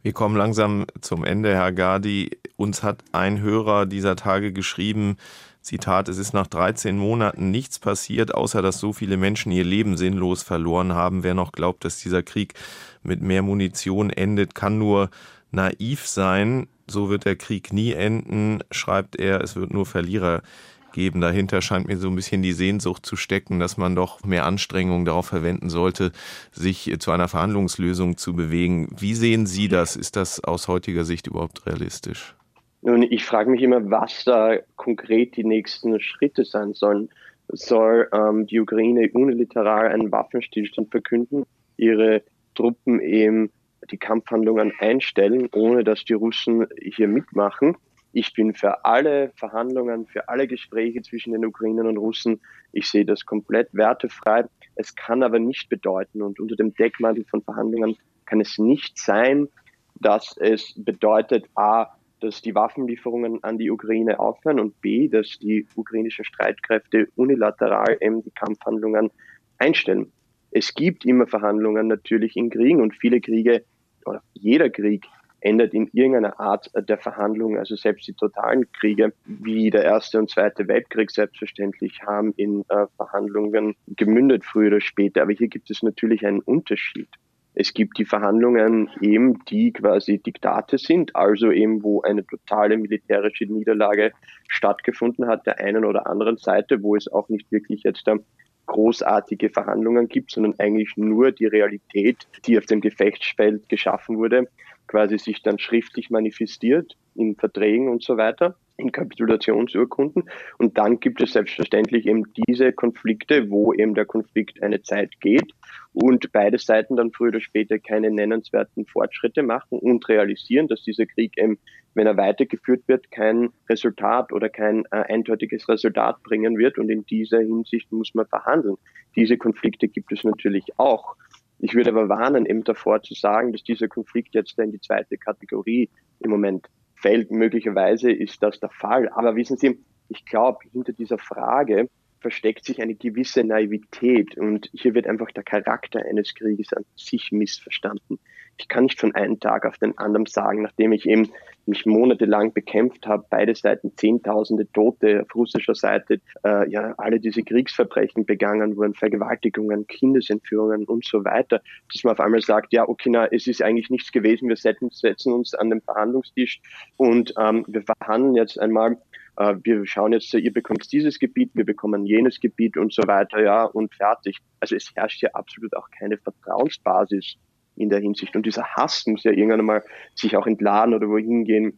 Wir kommen langsam zum Ende, Herr Gardi. Uns hat ein Hörer dieser Tage geschrieben, Zitat, es ist nach 13 Monaten nichts passiert, außer dass so viele Menschen ihr Leben sinnlos verloren haben. Wer noch glaubt, dass dieser Krieg mit mehr Munition endet, kann nur naiv sein. So wird der Krieg nie enden, schreibt er. Es wird nur Verlierer geben. Dahinter scheint mir so ein bisschen die Sehnsucht zu stecken, dass man doch mehr Anstrengungen darauf verwenden sollte, sich zu einer Verhandlungslösung zu bewegen. Wie sehen Sie das? Ist das aus heutiger Sicht überhaupt realistisch?
Nun, ich frage mich immer, was da konkret die nächsten Schritte sein sollen. Soll ähm, die Ukraine unilateral einen Waffenstillstand verkünden, ihre Truppen eben die Kampfhandlungen einstellen, ohne dass die Russen hier mitmachen? Ich bin für alle Verhandlungen, für alle Gespräche zwischen den Ukrainern und Russen. Ich sehe das komplett wertefrei. Es kann aber nicht bedeuten und unter dem Deckmantel von Verhandlungen kann es nicht sein, dass es bedeutet, a, dass die Waffenlieferungen an die Ukraine aufhören und b, dass die ukrainischen Streitkräfte unilateral eben die Kampfhandlungen einstellen. Es gibt immer Verhandlungen natürlich in Kriegen und viele Kriege oder jeder Krieg endet in irgendeiner Art der Verhandlung. Also selbst die totalen Kriege wie der Erste und Zweite Weltkrieg selbstverständlich haben in äh, Verhandlungen gemündet, früher oder später. Aber hier gibt es natürlich einen Unterschied. Es gibt die Verhandlungen eben, die quasi Diktate sind, also eben, wo eine totale militärische Niederlage stattgefunden hat, der einen oder anderen Seite, wo es auch nicht wirklich jetzt da großartige Verhandlungen gibt, sondern eigentlich nur die Realität, die auf dem Gefechtsfeld geschaffen wurde, quasi sich dann schriftlich manifestiert in Verträgen und so weiter in Kapitulationsurkunden. Und dann gibt es selbstverständlich eben diese Konflikte, wo eben der Konflikt eine Zeit geht und beide Seiten dann früher oder später keine nennenswerten Fortschritte machen und realisieren, dass dieser Krieg eben, wenn er weitergeführt wird, kein Resultat oder kein äh, eindeutiges Resultat bringen wird. Und in dieser Hinsicht muss man verhandeln. Diese Konflikte gibt es natürlich auch. Ich würde aber warnen, eben davor zu sagen, dass dieser Konflikt jetzt in die zweite Kategorie im Moment fällt. Möglicherweise ist das der Fall. Aber wissen Sie, ich glaube, hinter dieser Frage versteckt sich eine gewisse Naivität und hier wird einfach der Charakter eines Krieges an sich missverstanden. Ich kann nicht von einem Tag auf den anderen sagen, nachdem ich eben mich monatelang bekämpft habe, beide Seiten Zehntausende Tote auf russischer Seite, äh, ja, alle diese Kriegsverbrechen begangen wurden, Vergewaltigungen, Kindesentführungen und so weiter, dass man auf einmal sagt, ja, okay, na, es ist eigentlich nichts gewesen, wir setzen, setzen uns an den Verhandlungstisch und ähm, wir verhandeln jetzt einmal wir schauen jetzt, ihr bekommt dieses Gebiet, wir bekommen jenes Gebiet und so weiter, ja, und fertig. Also es herrscht ja absolut auch keine Vertrauensbasis in der Hinsicht. Und dieser Hass muss ja irgendwann einmal sich auch entladen oder wohin gehen,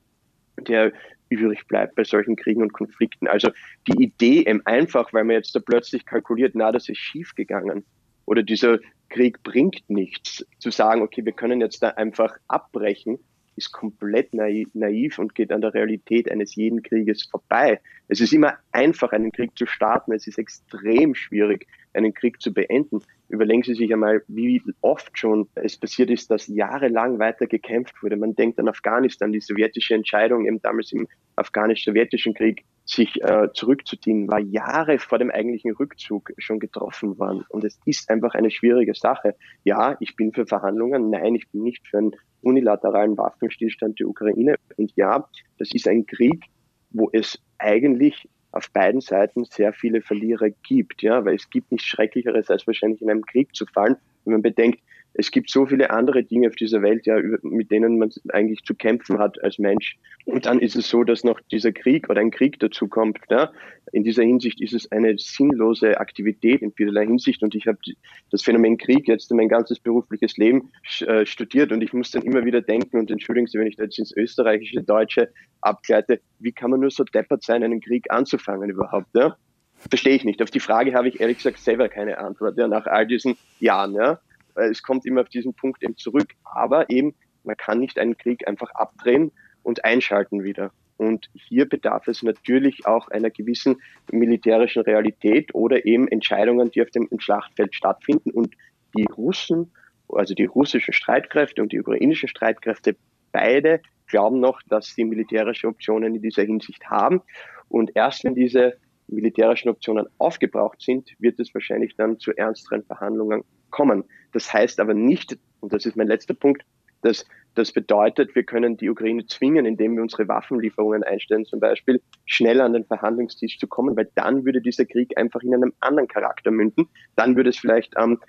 der übrig bleibt bei solchen Kriegen und Konflikten. Also die Idee eben einfach, weil man jetzt da plötzlich kalkuliert, na, das ist schief gegangen oder dieser Krieg bringt nichts, zu sagen, okay, wir können jetzt da einfach abbrechen, ist komplett naiv und geht an der Realität eines jeden Krieges vorbei. Es ist immer einfach, einen Krieg zu starten. Es ist extrem schwierig, einen Krieg zu beenden. Überlegen Sie sich einmal, wie oft schon es passiert ist, dass jahrelang weiter gekämpft wurde. Man denkt an Afghanistan, die sowjetische Entscheidung eben damals im afghanisch-sowjetischen Krieg, sich äh, zurückzuziehen, war Jahre vor dem eigentlichen Rückzug schon getroffen worden. Und es ist einfach eine schwierige Sache. Ja, ich bin für Verhandlungen. Nein, ich bin nicht für einen unilateralen Waffenstillstand der Ukraine. Und ja, das ist ein Krieg, wo es eigentlich auf beiden Seiten sehr viele Verlierer gibt, ja, weil es gibt nichts Schrecklicheres, als wahrscheinlich in einem Krieg zu fallen, wenn man bedenkt, es gibt so viele andere Dinge auf dieser Welt, ja, mit denen man eigentlich zu kämpfen hat als Mensch. Und dann ist es so, dass noch dieser Krieg oder ein Krieg dazu kommt. Ja. In dieser Hinsicht ist es eine sinnlose Aktivität in vielerlei Hinsicht. Und ich habe das Phänomen Krieg jetzt mein ganzes berufliches Leben äh, studiert und ich muss dann immer wieder denken, und entschuldigen Sie, wenn ich da jetzt ins österreichische, deutsche abgleite, wie kann man nur so deppert sein, einen Krieg anzufangen überhaupt? Ja? Verstehe ich nicht. Auf die Frage habe ich ehrlich gesagt selber keine Antwort, ja, nach all diesen Jahren. Ja es kommt immer auf diesen Punkt eben zurück. Aber eben, man kann nicht einen Krieg einfach abdrehen und einschalten wieder. Und hier bedarf es natürlich auch einer gewissen militärischen Realität oder eben Entscheidungen, die auf dem Schlachtfeld stattfinden. Und die Russen, also die russischen Streitkräfte und die ukrainischen Streitkräfte, beide glauben noch, dass sie militärische Optionen in dieser Hinsicht haben. Und erst wenn diese militärischen Optionen aufgebraucht sind, wird es wahrscheinlich dann zu ernsteren Verhandlungen kommen. Das heißt aber nicht, und das ist mein letzter Punkt, dass das bedeutet, wir können die Ukraine zwingen, indem wir unsere Waffenlieferungen einstellen, zum Beispiel schneller an den Verhandlungstisch zu kommen, weil dann würde dieser Krieg einfach in einem anderen Charakter münden. Dann würde es vielleicht ähm,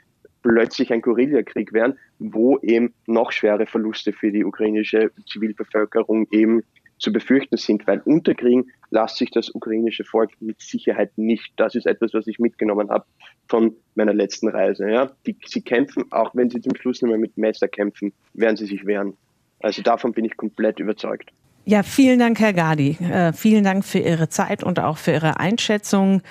plötzlich ein Guerillakrieg werden, wo eben noch schwere Verluste für die ukrainische Zivilbevölkerung eben zu befürchten sind, weil unterkriegen lässt sich das ukrainische Volk mit Sicherheit nicht. Das ist etwas, was ich mitgenommen habe von meiner letzten Reise. Ja, die, sie kämpfen, auch wenn sie zum Schluss nicht mehr mit Messer kämpfen, werden sie sich wehren. Also davon bin ich komplett überzeugt.
Ja, vielen Dank, Herr Gadi. Äh, vielen Dank für Ihre Zeit und auch für Ihre Einschätzung.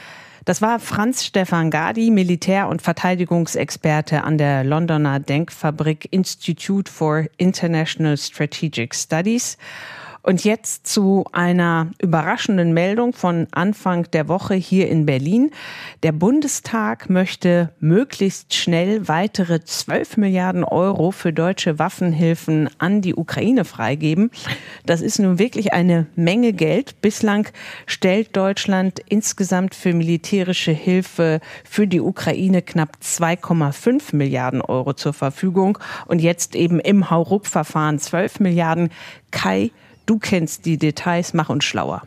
Das war Franz Stefan Gadi, Militär- und Verteidigungsexperte an der Londoner Denkfabrik Institute for International Strategic Studies. Und jetzt zu einer überraschenden Meldung von Anfang der Woche hier in Berlin. Der Bundestag möchte möglichst schnell weitere 12 Milliarden Euro für deutsche Waffenhilfen an die Ukraine freigeben. Das ist nun wirklich eine Menge Geld. Bislang stellt Deutschland insgesamt für militärische Hilfe für die Ukraine knapp 2,5 Milliarden Euro zur Verfügung und jetzt eben im Hauruck-Verfahren 12 Milliarden. Kai Du kennst die Details, mach uns schlauer.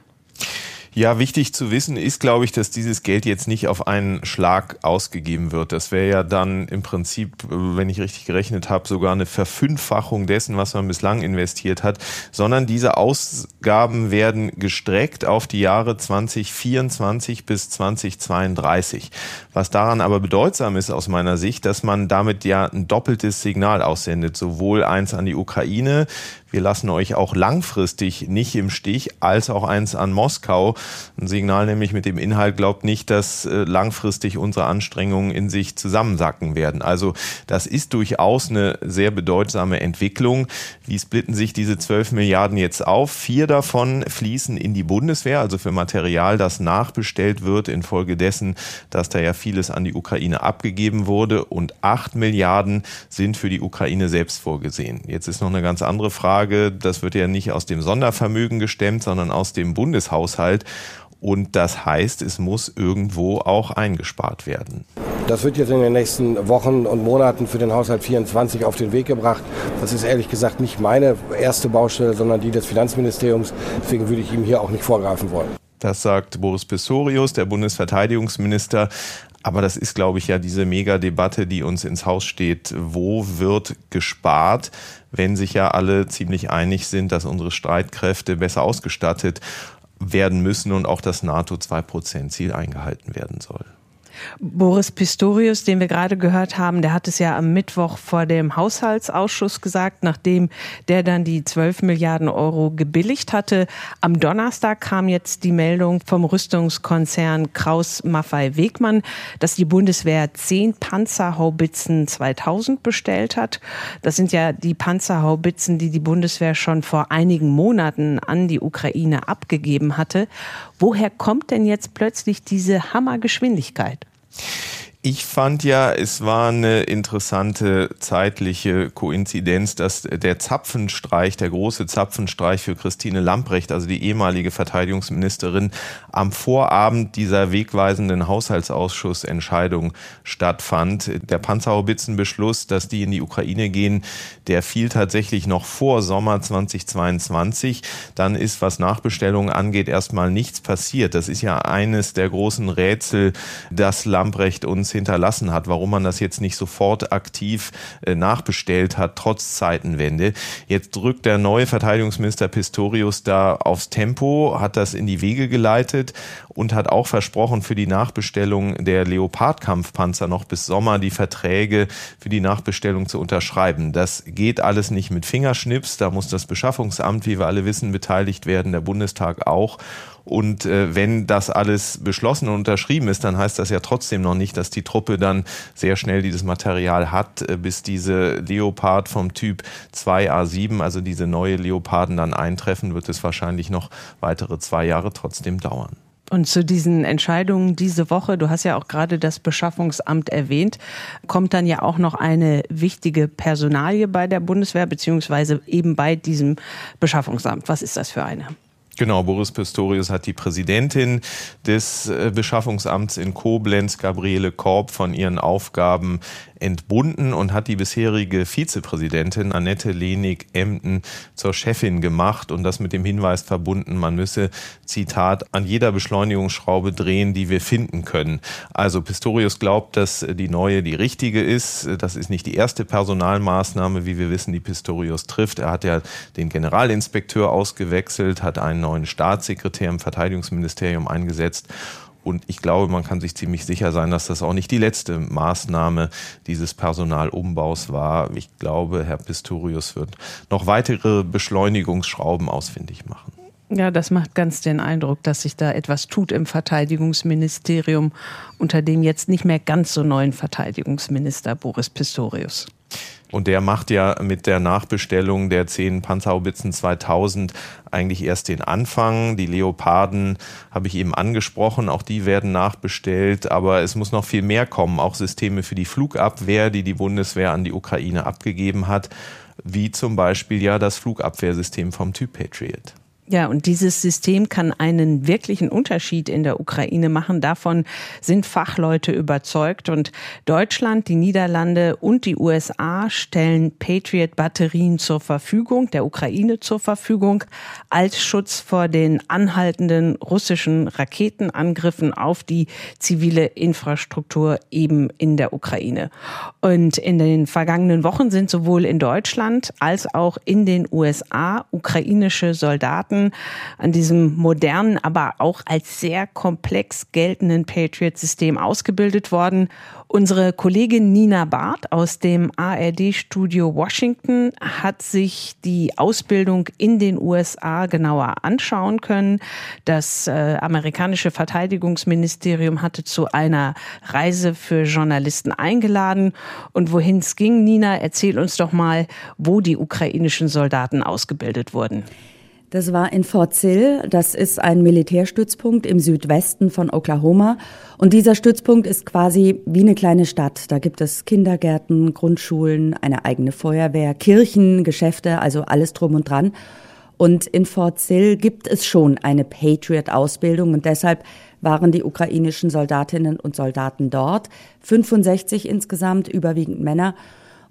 Ja, wichtig zu wissen ist, glaube ich, dass dieses Geld jetzt nicht auf einen Schlag ausgegeben wird. Das wäre ja dann im Prinzip, wenn ich richtig gerechnet habe, sogar eine Verfünffachung dessen, was man bislang investiert hat, sondern diese Ausgaben werden gestreckt auf die Jahre 2024 bis 2032. Was daran aber bedeutsam ist aus meiner Sicht, dass man damit ja ein doppeltes Signal aussendet, sowohl eins an die Ukraine, wir lassen euch auch langfristig nicht im Stich, als auch eins an Moskau. Ein Signal nämlich mit dem Inhalt glaubt nicht, dass äh, langfristig unsere Anstrengungen in sich zusammensacken werden. Also das ist durchaus eine sehr bedeutsame Entwicklung. Wie splitten sich diese 12 Milliarden jetzt auf? Vier davon fließen in die Bundeswehr, also für Material, das nachbestellt wird infolgedessen, dass da ja vieles an die Ukraine abgegeben wurde. Und acht Milliarden sind für die Ukraine selbst vorgesehen. Jetzt ist noch eine ganz andere Frage Frage, das wird ja nicht aus dem Sondervermögen gestemmt, sondern aus dem Bundeshaushalt. Und das heißt, es muss irgendwo auch eingespart werden.
Das wird jetzt in den nächsten Wochen und Monaten für den Haushalt 24 auf den Weg gebracht. Das ist ehrlich gesagt nicht meine erste Baustelle, sondern die des Finanzministeriums. Deswegen würde ich ihm hier auch nicht vorgreifen wollen.
Das sagt Boris Pistorius, der Bundesverteidigungsminister. Aber das ist, glaube ich, ja diese Megadebatte, die uns ins Haus steht. Wo wird gespart, wenn sich ja alle ziemlich einig sind, dass unsere Streitkräfte besser ausgestattet werden müssen und auch das NATO-2-Prozent-Ziel eingehalten werden soll?
Boris Pistorius, den wir gerade gehört haben, der hat es ja am Mittwoch vor dem Haushaltsausschuss gesagt, nachdem der dann die 12 Milliarden Euro gebilligt hatte. Am Donnerstag kam jetzt die Meldung vom Rüstungskonzern Kraus Maffei Wegmann, dass die Bundeswehr zehn Panzerhaubitzen 2000 bestellt hat. Das sind ja die Panzerhaubitzen, die die Bundeswehr schon vor einigen Monaten an die Ukraine abgegeben hatte. Woher kommt denn jetzt plötzlich diese Hammergeschwindigkeit?
Ich fand ja, es war eine interessante zeitliche Koinzidenz, dass der Zapfenstreich, der große Zapfenstreich für Christine Lamprecht, also die ehemalige Verteidigungsministerin, am Vorabend dieser wegweisenden Haushaltsausschussentscheidung stattfand. Der Panzerhaubitzenbeschluss, dass die in die Ukraine gehen, der fiel tatsächlich noch vor Sommer 2022. Dann ist, was Nachbestellungen angeht, erstmal nichts passiert. Das ist ja eines der großen Rätsel, das Lamprecht uns hinterlassen hat, warum man das jetzt nicht sofort aktiv äh, nachbestellt hat, trotz Zeitenwende. Jetzt drückt der neue Verteidigungsminister Pistorius da aufs Tempo, hat das in die Wege geleitet und hat auch versprochen, für die Nachbestellung der Leopard-Kampfpanzer noch bis Sommer die Verträge für die Nachbestellung zu unterschreiben. Das geht alles nicht mit Fingerschnips. Da muss das Beschaffungsamt, wie wir alle wissen, beteiligt werden, der Bundestag auch. Und äh, wenn das alles beschlossen und unterschrieben ist, dann heißt das ja trotzdem noch nicht, dass die Truppe dann sehr schnell dieses Material hat, äh, bis diese Leopard vom Typ 2A7, also diese neue Leoparden dann eintreffen, wird es wahrscheinlich noch weitere zwei Jahre trotzdem dauern.
Und zu diesen Entscheidungen diese Woche, du hast ja auch gerade das Beschaffungsamt erwähnt, kommt dann ja auch noch eine wichtige Personalie bei der Bundeswehr, beziehungsweise eben bei diesem Beschaffungsamt. Was ist das für eine?
Genau, Boris Pistorius hat die Präsidentin des äh, Beschaffungsamts in Koblenz, Gabriele Korb, von ihren Aufgaben entbunden und hat die bisherige Vizepräsidentin Annette Lenig-Emden zur Chefin gemacht und das mit dem Hinweis verbunden, man müsse, Zitat, an jeder Beschleunigungsschraube drehen, die wir finden können. Also Pistorius glaubt, dass die neue die richtige ist. Das ist nicht die erste Personalmaßnahme, wie wir wissen, die Pistorius trifft. Er hat ja den Generalinspekteur ausgewechselt, hat einen neuen Staatssekretär im Verteidigungsministerium eingesetzt und ich glaube, man kann sich ziemlich sicher sein, dass das auch nicht die letzte Maßnahme dieses Personalumbaus war. Ich glaube, Herr Pistorius wird noch weitere Beschleunigungsschrauben ausfindig machen.
Ja, das macht ganz den Eindruck, dass sich da etwas tut im Verteidigungsministerium unter dem jetzt nicht mehr ganz so neuen Verteidigungsminister Boris Pistorius.
Und der macht ja mit der Nachbestellung der zehn Panzerhaubitzen 2000 eigentlich erst den Anfang. Die Leoparden habe ich eben angesprochen, auch die werden nachbestellt, aber es muss noch viel mehr kommen, auch Systeme für die Flugabwehr, die die Bundeswehr an die Ukraine abgegeben hat, wie zum Beispiel ja das Flugabwehrsystem vom Typ Patriot.
Ja, und dieses System kann einen wirklichen Unterschied in der Ukraine machen. Davon sind Fachleute überzeugt. Und Deutschland, die Niederlande und die USA stellen Patriot-Batterien zur Verfügung, der Ukraine zur Verfügung, als Schutz vor den anhaltenden russischen Raketenangriffen auf die zivile Infrastruktur eben in der Ukraine. Und in den vergangenen Wochen sind sowohl in Deutschland als auch in den USA ukrainische Soldaten Daten an diesem modernen, aber auch als sehr komplex geltenden Patriot-System ausgebildet worden. Unsere Kollegin Nina Barth aus dem ARD-Studio Washington hat sich die Ausbildung in den USA genauer anschauen können. Das äh, amerikanische Verteidigungsministerium hatte zu einer Reise für Journalisten eingeladen. Und wohin es ging, Nina, erzähl uns doch mal, wo die ukrainischen Soldaten ausgebildet wurden.
Das war in Fort Sill. Das ist ein Militärstützpunkt im Südwesten von Oklahoma. Und dieser Stützpunkt ist quasi wie eine kleine Stadt. Da gibt es Kindergärten, Grundschulen, eine eigene Feuerwehr, Kirchen, Geschäfte, also alles drum und dran. Und in Fort Sill gibt es schon eine Patriot-Ausbildung und deshalb waren die ukrainischen Soldatinnen und Soldaten dort. 65 insgesamt, überwiegend Männer.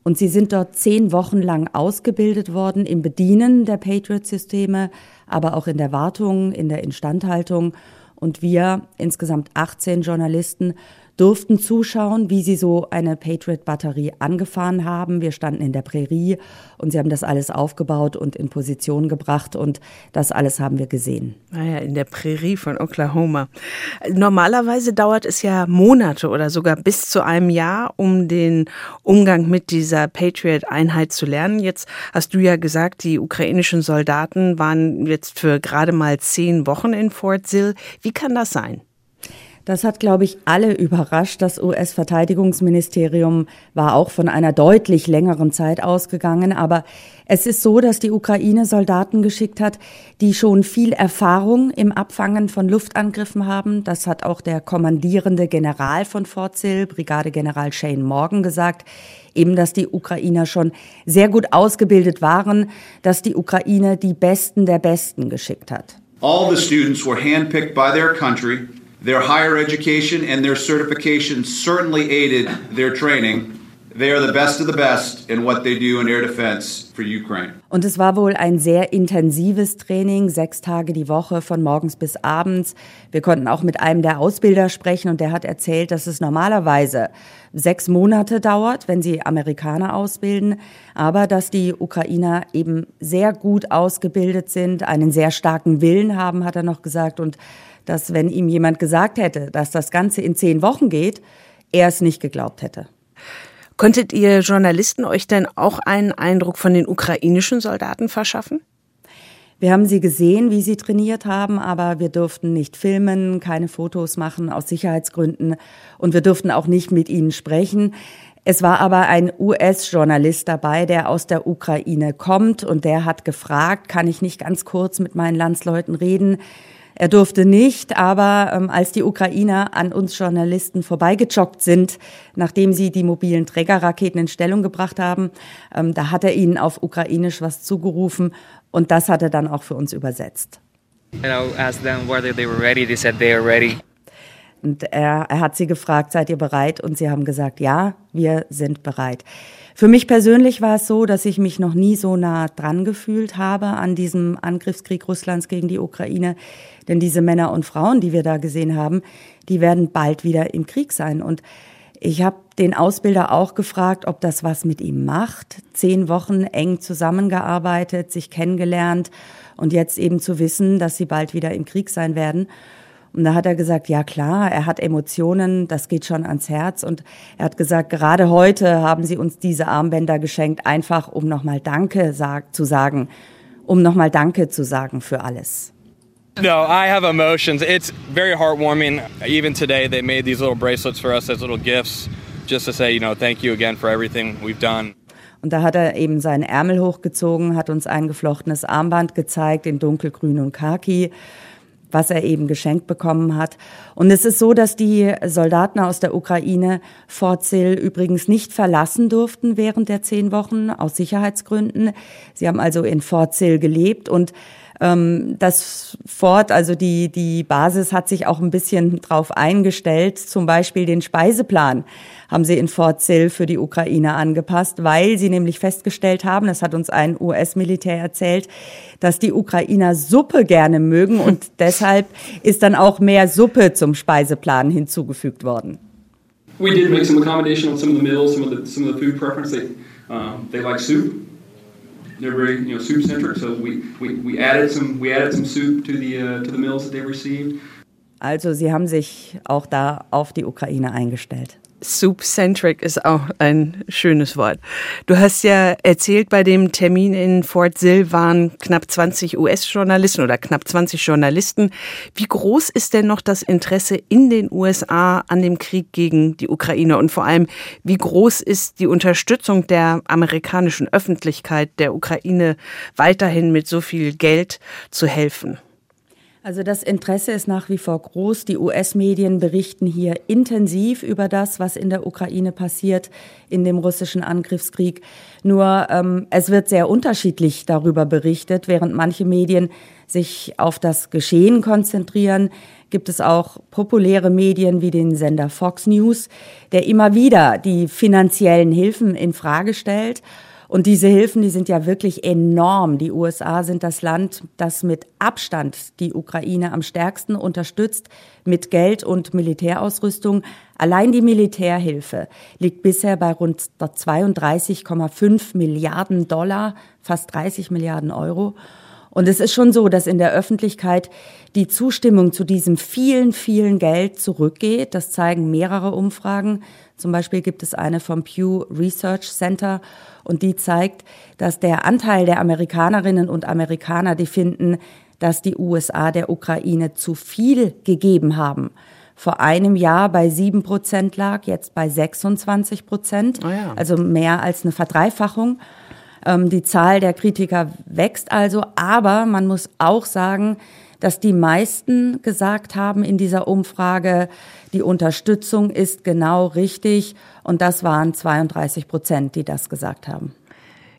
Und sie sind dort zehn Wochen lang ausgebildet worden im Bedienen der Patriot-Systeme, aber auch in der Wartung, in der Instandhaltung. Und wir, insgesamt 18 Journalisten, durften zuschauen, wie sie so eine Patriot-Batterie angefahren haben. Wir standen in der Prärie und sie haben das alles aufgebaut und in Position gebracht und das alles haben wir gesehen.
Naja, in der Prärie von Oklahoma. Normalerweise dauert es ja Monate oder sogar bis zu einem Jahr, um den Umgang mit dieser Patriot-Einheit zu lernen. Jetzt hast du ja gesagt, die ukrainischen Soldaten waren jetzt für gerade mal zehn Wochen in Fort Sill. Wie kann das sein?
Das hat, glaube ich, alle überrascht. Das US-Verteidigungsministerium war auch von einer deutlich längeren Zeit ausgegangen. Aber es ist so, dass die Ukraine Soldaten geschickt hat, die schon viel Erfahrung im Abfangen von Luftangriffen haben. Das hat auch der kommandierende General von Fort Sill, Brigadegeneral Shane Morgan, gesagt. Eben, dass die Ukrainer schon sehr gut ausgebildet waren, dass die Ukraine die Besten der Besten geschickt hat.
All the students were handpicked by their country Their higher education and their certification certainly aided their training. They are the best of the best in what they do in air defense for Ukraine.
Und es war wohl ein sehr intensives Training, sechs Tage die Woche, von morgens bis abends. Wir konnten auch mit einem der Ausbilder sprechen und der hat erzählt, dass es normalerweise sechs Monate dauert, wenn sie Amerikaner ausbilden, aber dass die Ukrainer eben sehr gut ausgebildet sind, einen sehr starken Willen haben, hat er noch gesagt und dass wenn ihm jemand gesagt hätte, dass das Ganze in zehn Wochen geht, er es nicht geglaubt hätte.
Konntet ihr Journalisten euch denn auch einen Eindruck von den ukrainischen Soldaten verschaffen?
Wir haben sie gesehen, wie sie trainiert haben, aber wir durften nicht filmen, keine Fotos machen aus Sicherheitsgründen und wir durften auch nicht mit ihnen sprechen. Es war aber ein US-Journalist dabei, der aus der Ukraine kommt und der hat gefragt, kann ich nicht ganz kurz mit meinen Landsleuten reden? Er durfte nicht, aber ähm, als die Ukrainer an uns Journalisten vorbeigejoggt sind, nachdem sie die mobilen Trägerraketen in Stellung gebracht haben, ähm, da hat er ihnen auf Ukrainisch was zugerufen und das hat er dann auch für uns übersetzt. Und er, er hat sie gefragt, seid ihr bereit? Und sie haben gesagt, ja, wir sind bereit. Für mich persönlich war es so, dass ich mich noch nie so nah dran gefühlt habe an diesem Angriffskrieg Russlands gegen die Ukraine. Denn diese Männer und Frauen, die wir da gesehen haben, die werden bald wieder im Krieg sein. Und ich habe den Ausbilder auch gefragt, ob das was mit ihm macht. Zehn Wochen eng zusammengearbeitet, sich kennengelernt und jetzt eben zu wissen, dass sie bald wieder im Krieg sein werden. Und da hat er gesagt, ja klar, er hat Emotionen, das geht schon ans Herz. Und er hat gesagt, gerade heute haben sie uns diese Armbänder geschenkt, einfach um nochmal Danke zu sagen, um nochmal Danke zu sagen für alles.
No, I have emotions. It's very heartwarming. Even today, they made these little bracelets for us as little gifts, just to say, you know, thank you again for everything we've done.
Und da hat er eben seinen Ärmel hochgezogen, hat uns ein geflochtenes Armband gezeigt in dunkelgrün und khaki was er eben geschenkt bekommen hat. Und es ist so, dass die Soldaten aus der Ukraine Fort Sill übrigens nicht verlassen durften während der zehn Wochen aus Sicherheitsgründen. Sie haben also in Fort Sill gelebt und ähm, das Fort, also die, die Basis hat sich auch ein bisschen drauf eingestellt, zum Beispiel den Speiseplan haben sie in Fort Sill für die Ukraine angepasst, weil sie nämlich festgestellt haben, das hat uns ein US-Militär erzählt, dass die Ukrainer Suppe gerne mögen und deshalb ist dann auch mehr Suppe zum Speiseplan hinzugefügt worden.
We did make some accommodation on some of the meals, some of the, some of the food preference. They, um, they like soup. They're very you know soup centric, so we, we, we added some we added some soup to the uh, to the meals that they received.
Also sie haben sich auch da auf die Ukraine eingestellt.
Soup-centric ist auch ein schönes Wort. Du hast ja erzählt, bei dem Termin in Fort Sill waren knapp 20 US-Journalisten oder knapp 20 Journalisten. Wie groß ist denn noch das Interesse in den USA an dem Krieg gegen die Ukraine? Und vor allem, wie groß ist die Unterstützung der amerikanischen Öffentlichkeit der Ukraine weiterhin mit so viel Geld zu helfen?
Also das Interesse ist nach wie vor groß. Die US-Medien berichten hier intensiv über das, was in der Ukraine passiert, in dem russischen Angriffskrieg. Nur ähm, es wird sehr unterschiedlich darüber berichtet. Während manche Medien sich auf das Geschehen konzentrieren, gibt es auch populäre Medien wie den Sender Fox News, der immer wieder die finanziellen Hilfen in Frage stellt und diese Hilfen, die sind ja wirklich enorm. Die USA sind das Land, das mit Abstand die Ukraine am stärksten unterstützt mit Geld und Militärausrüstung. Allein die Militärhilfe liegt bisher bei rund 32,5 Milliarden Dollar, fast 30 Milliarden Euro. Und es ist schon so, dass in der Öffentlichkeit die Zustimmung zu diesem vielen, vielen Geld zurückgeht. Das zeigen mehrere Umfragen. Zum Beispiel gibt es eine vom Pew Research Center und die zeigt, dass der Anteil der Amerikanerinnen und Amerikaner, die finden, dass die USA der Ukraine zu viel gegeben haben. Vor einem Jahr bei sieben Prozent lag, jetzt bei 26 Prozent, oh ja. also mehr als eine Verdreifachung. Ähm, die Zahl der Kritiker wächst also, aber man muss auch sagen, dass die meisten gesagt haben in dieser Umfrage, die Unterstützung ist genau richtig. Und das waren 32 Prozent, die das gesagt haben.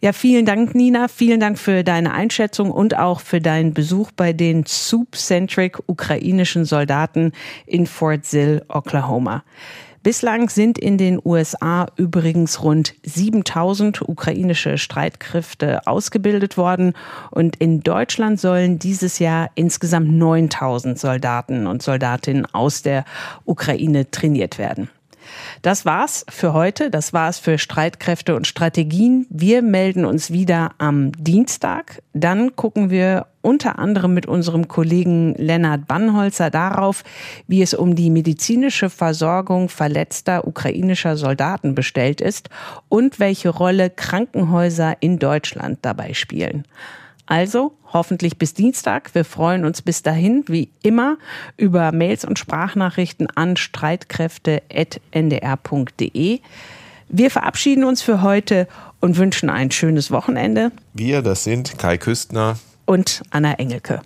Ja, vielen Dank, Nina. Vielen Dank für deine Einschätzung und auch für deinen Besuch bei den Soup-Centric ukrainischen Soldaten in Fort Sill, Oklahoma. Bislang sind in den USA übrigens rund 7000 ukrainische Streitkräfte ausgebildet worden und in Deutschland sollen dieses Jahr insgesamt 9000 Soldaten und Soldatinnen aus der Ukraine trainiert werden. Das war's für heute. Das war's für Streitkräfte und Strategien. Wir melden uns wieder am Dienstag. Dann gucken wir unter anderem mit unserem Kollegen Lennart Bannholzer darauf, wie es um die medizinische Versorgung verletzter ukrainischer Soldaten bestellt ist und welche Rolle Krankenhäuser in Deutschland dabei spielen. Also hoffentlich bis Dienstag. Wir freuen uns bis dahin, wie immer, über Mails und Sprachnachrichten an streitkräfte.ndr.de. Wir verabschieden uns für heute und wünschen ein schönes Wochenende.
Wir, das sind Kai Küstner
und Anna Engelke.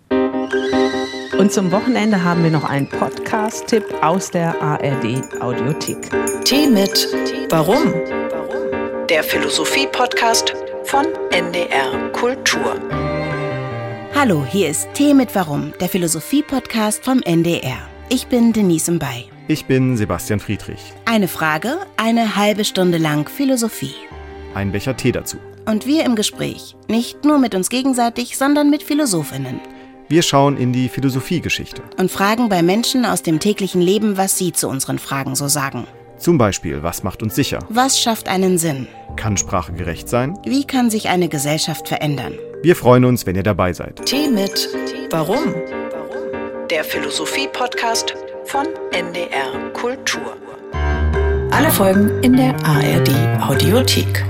Und zum Wochenende haben wir noch einen Podcast-Tipp aus der ARD Audiothek.
Tee mit Warum? Der Philosophie-Podcast von NDR Kultur.
Hallo, hier ist Tee mit Warum, der Philosophie-Podcast vom NDR. Ich bin Denise Mbay.
Ich bin Sebastian Friedrich.
Eine Frage, eine halbe Stunde lang Philosophie.
Ein Becher Tee dazu.
Und wir im Gespräch. Nicht nur mit uns gegenseitig, sondern mit Philosophinnen.
Wir schauen in die Philosophiegeschichte.
Und fragen bei Menschen aus dem täglichen Leben, was sie zu unseren Fragen so sagen.
Zum Beispiel, was macht uns sicher?
Was schafft einen Sinn?
Kann Sprache gerecht sein?
Wie kann sich eine Gesellschaft verändern?
Wir freuen uns, wenn ihr dabei seid.
Tee mit Warum? Der Philosophie-Podcast von NDR Kultur. Alle Folgen in der ARD Audiothek.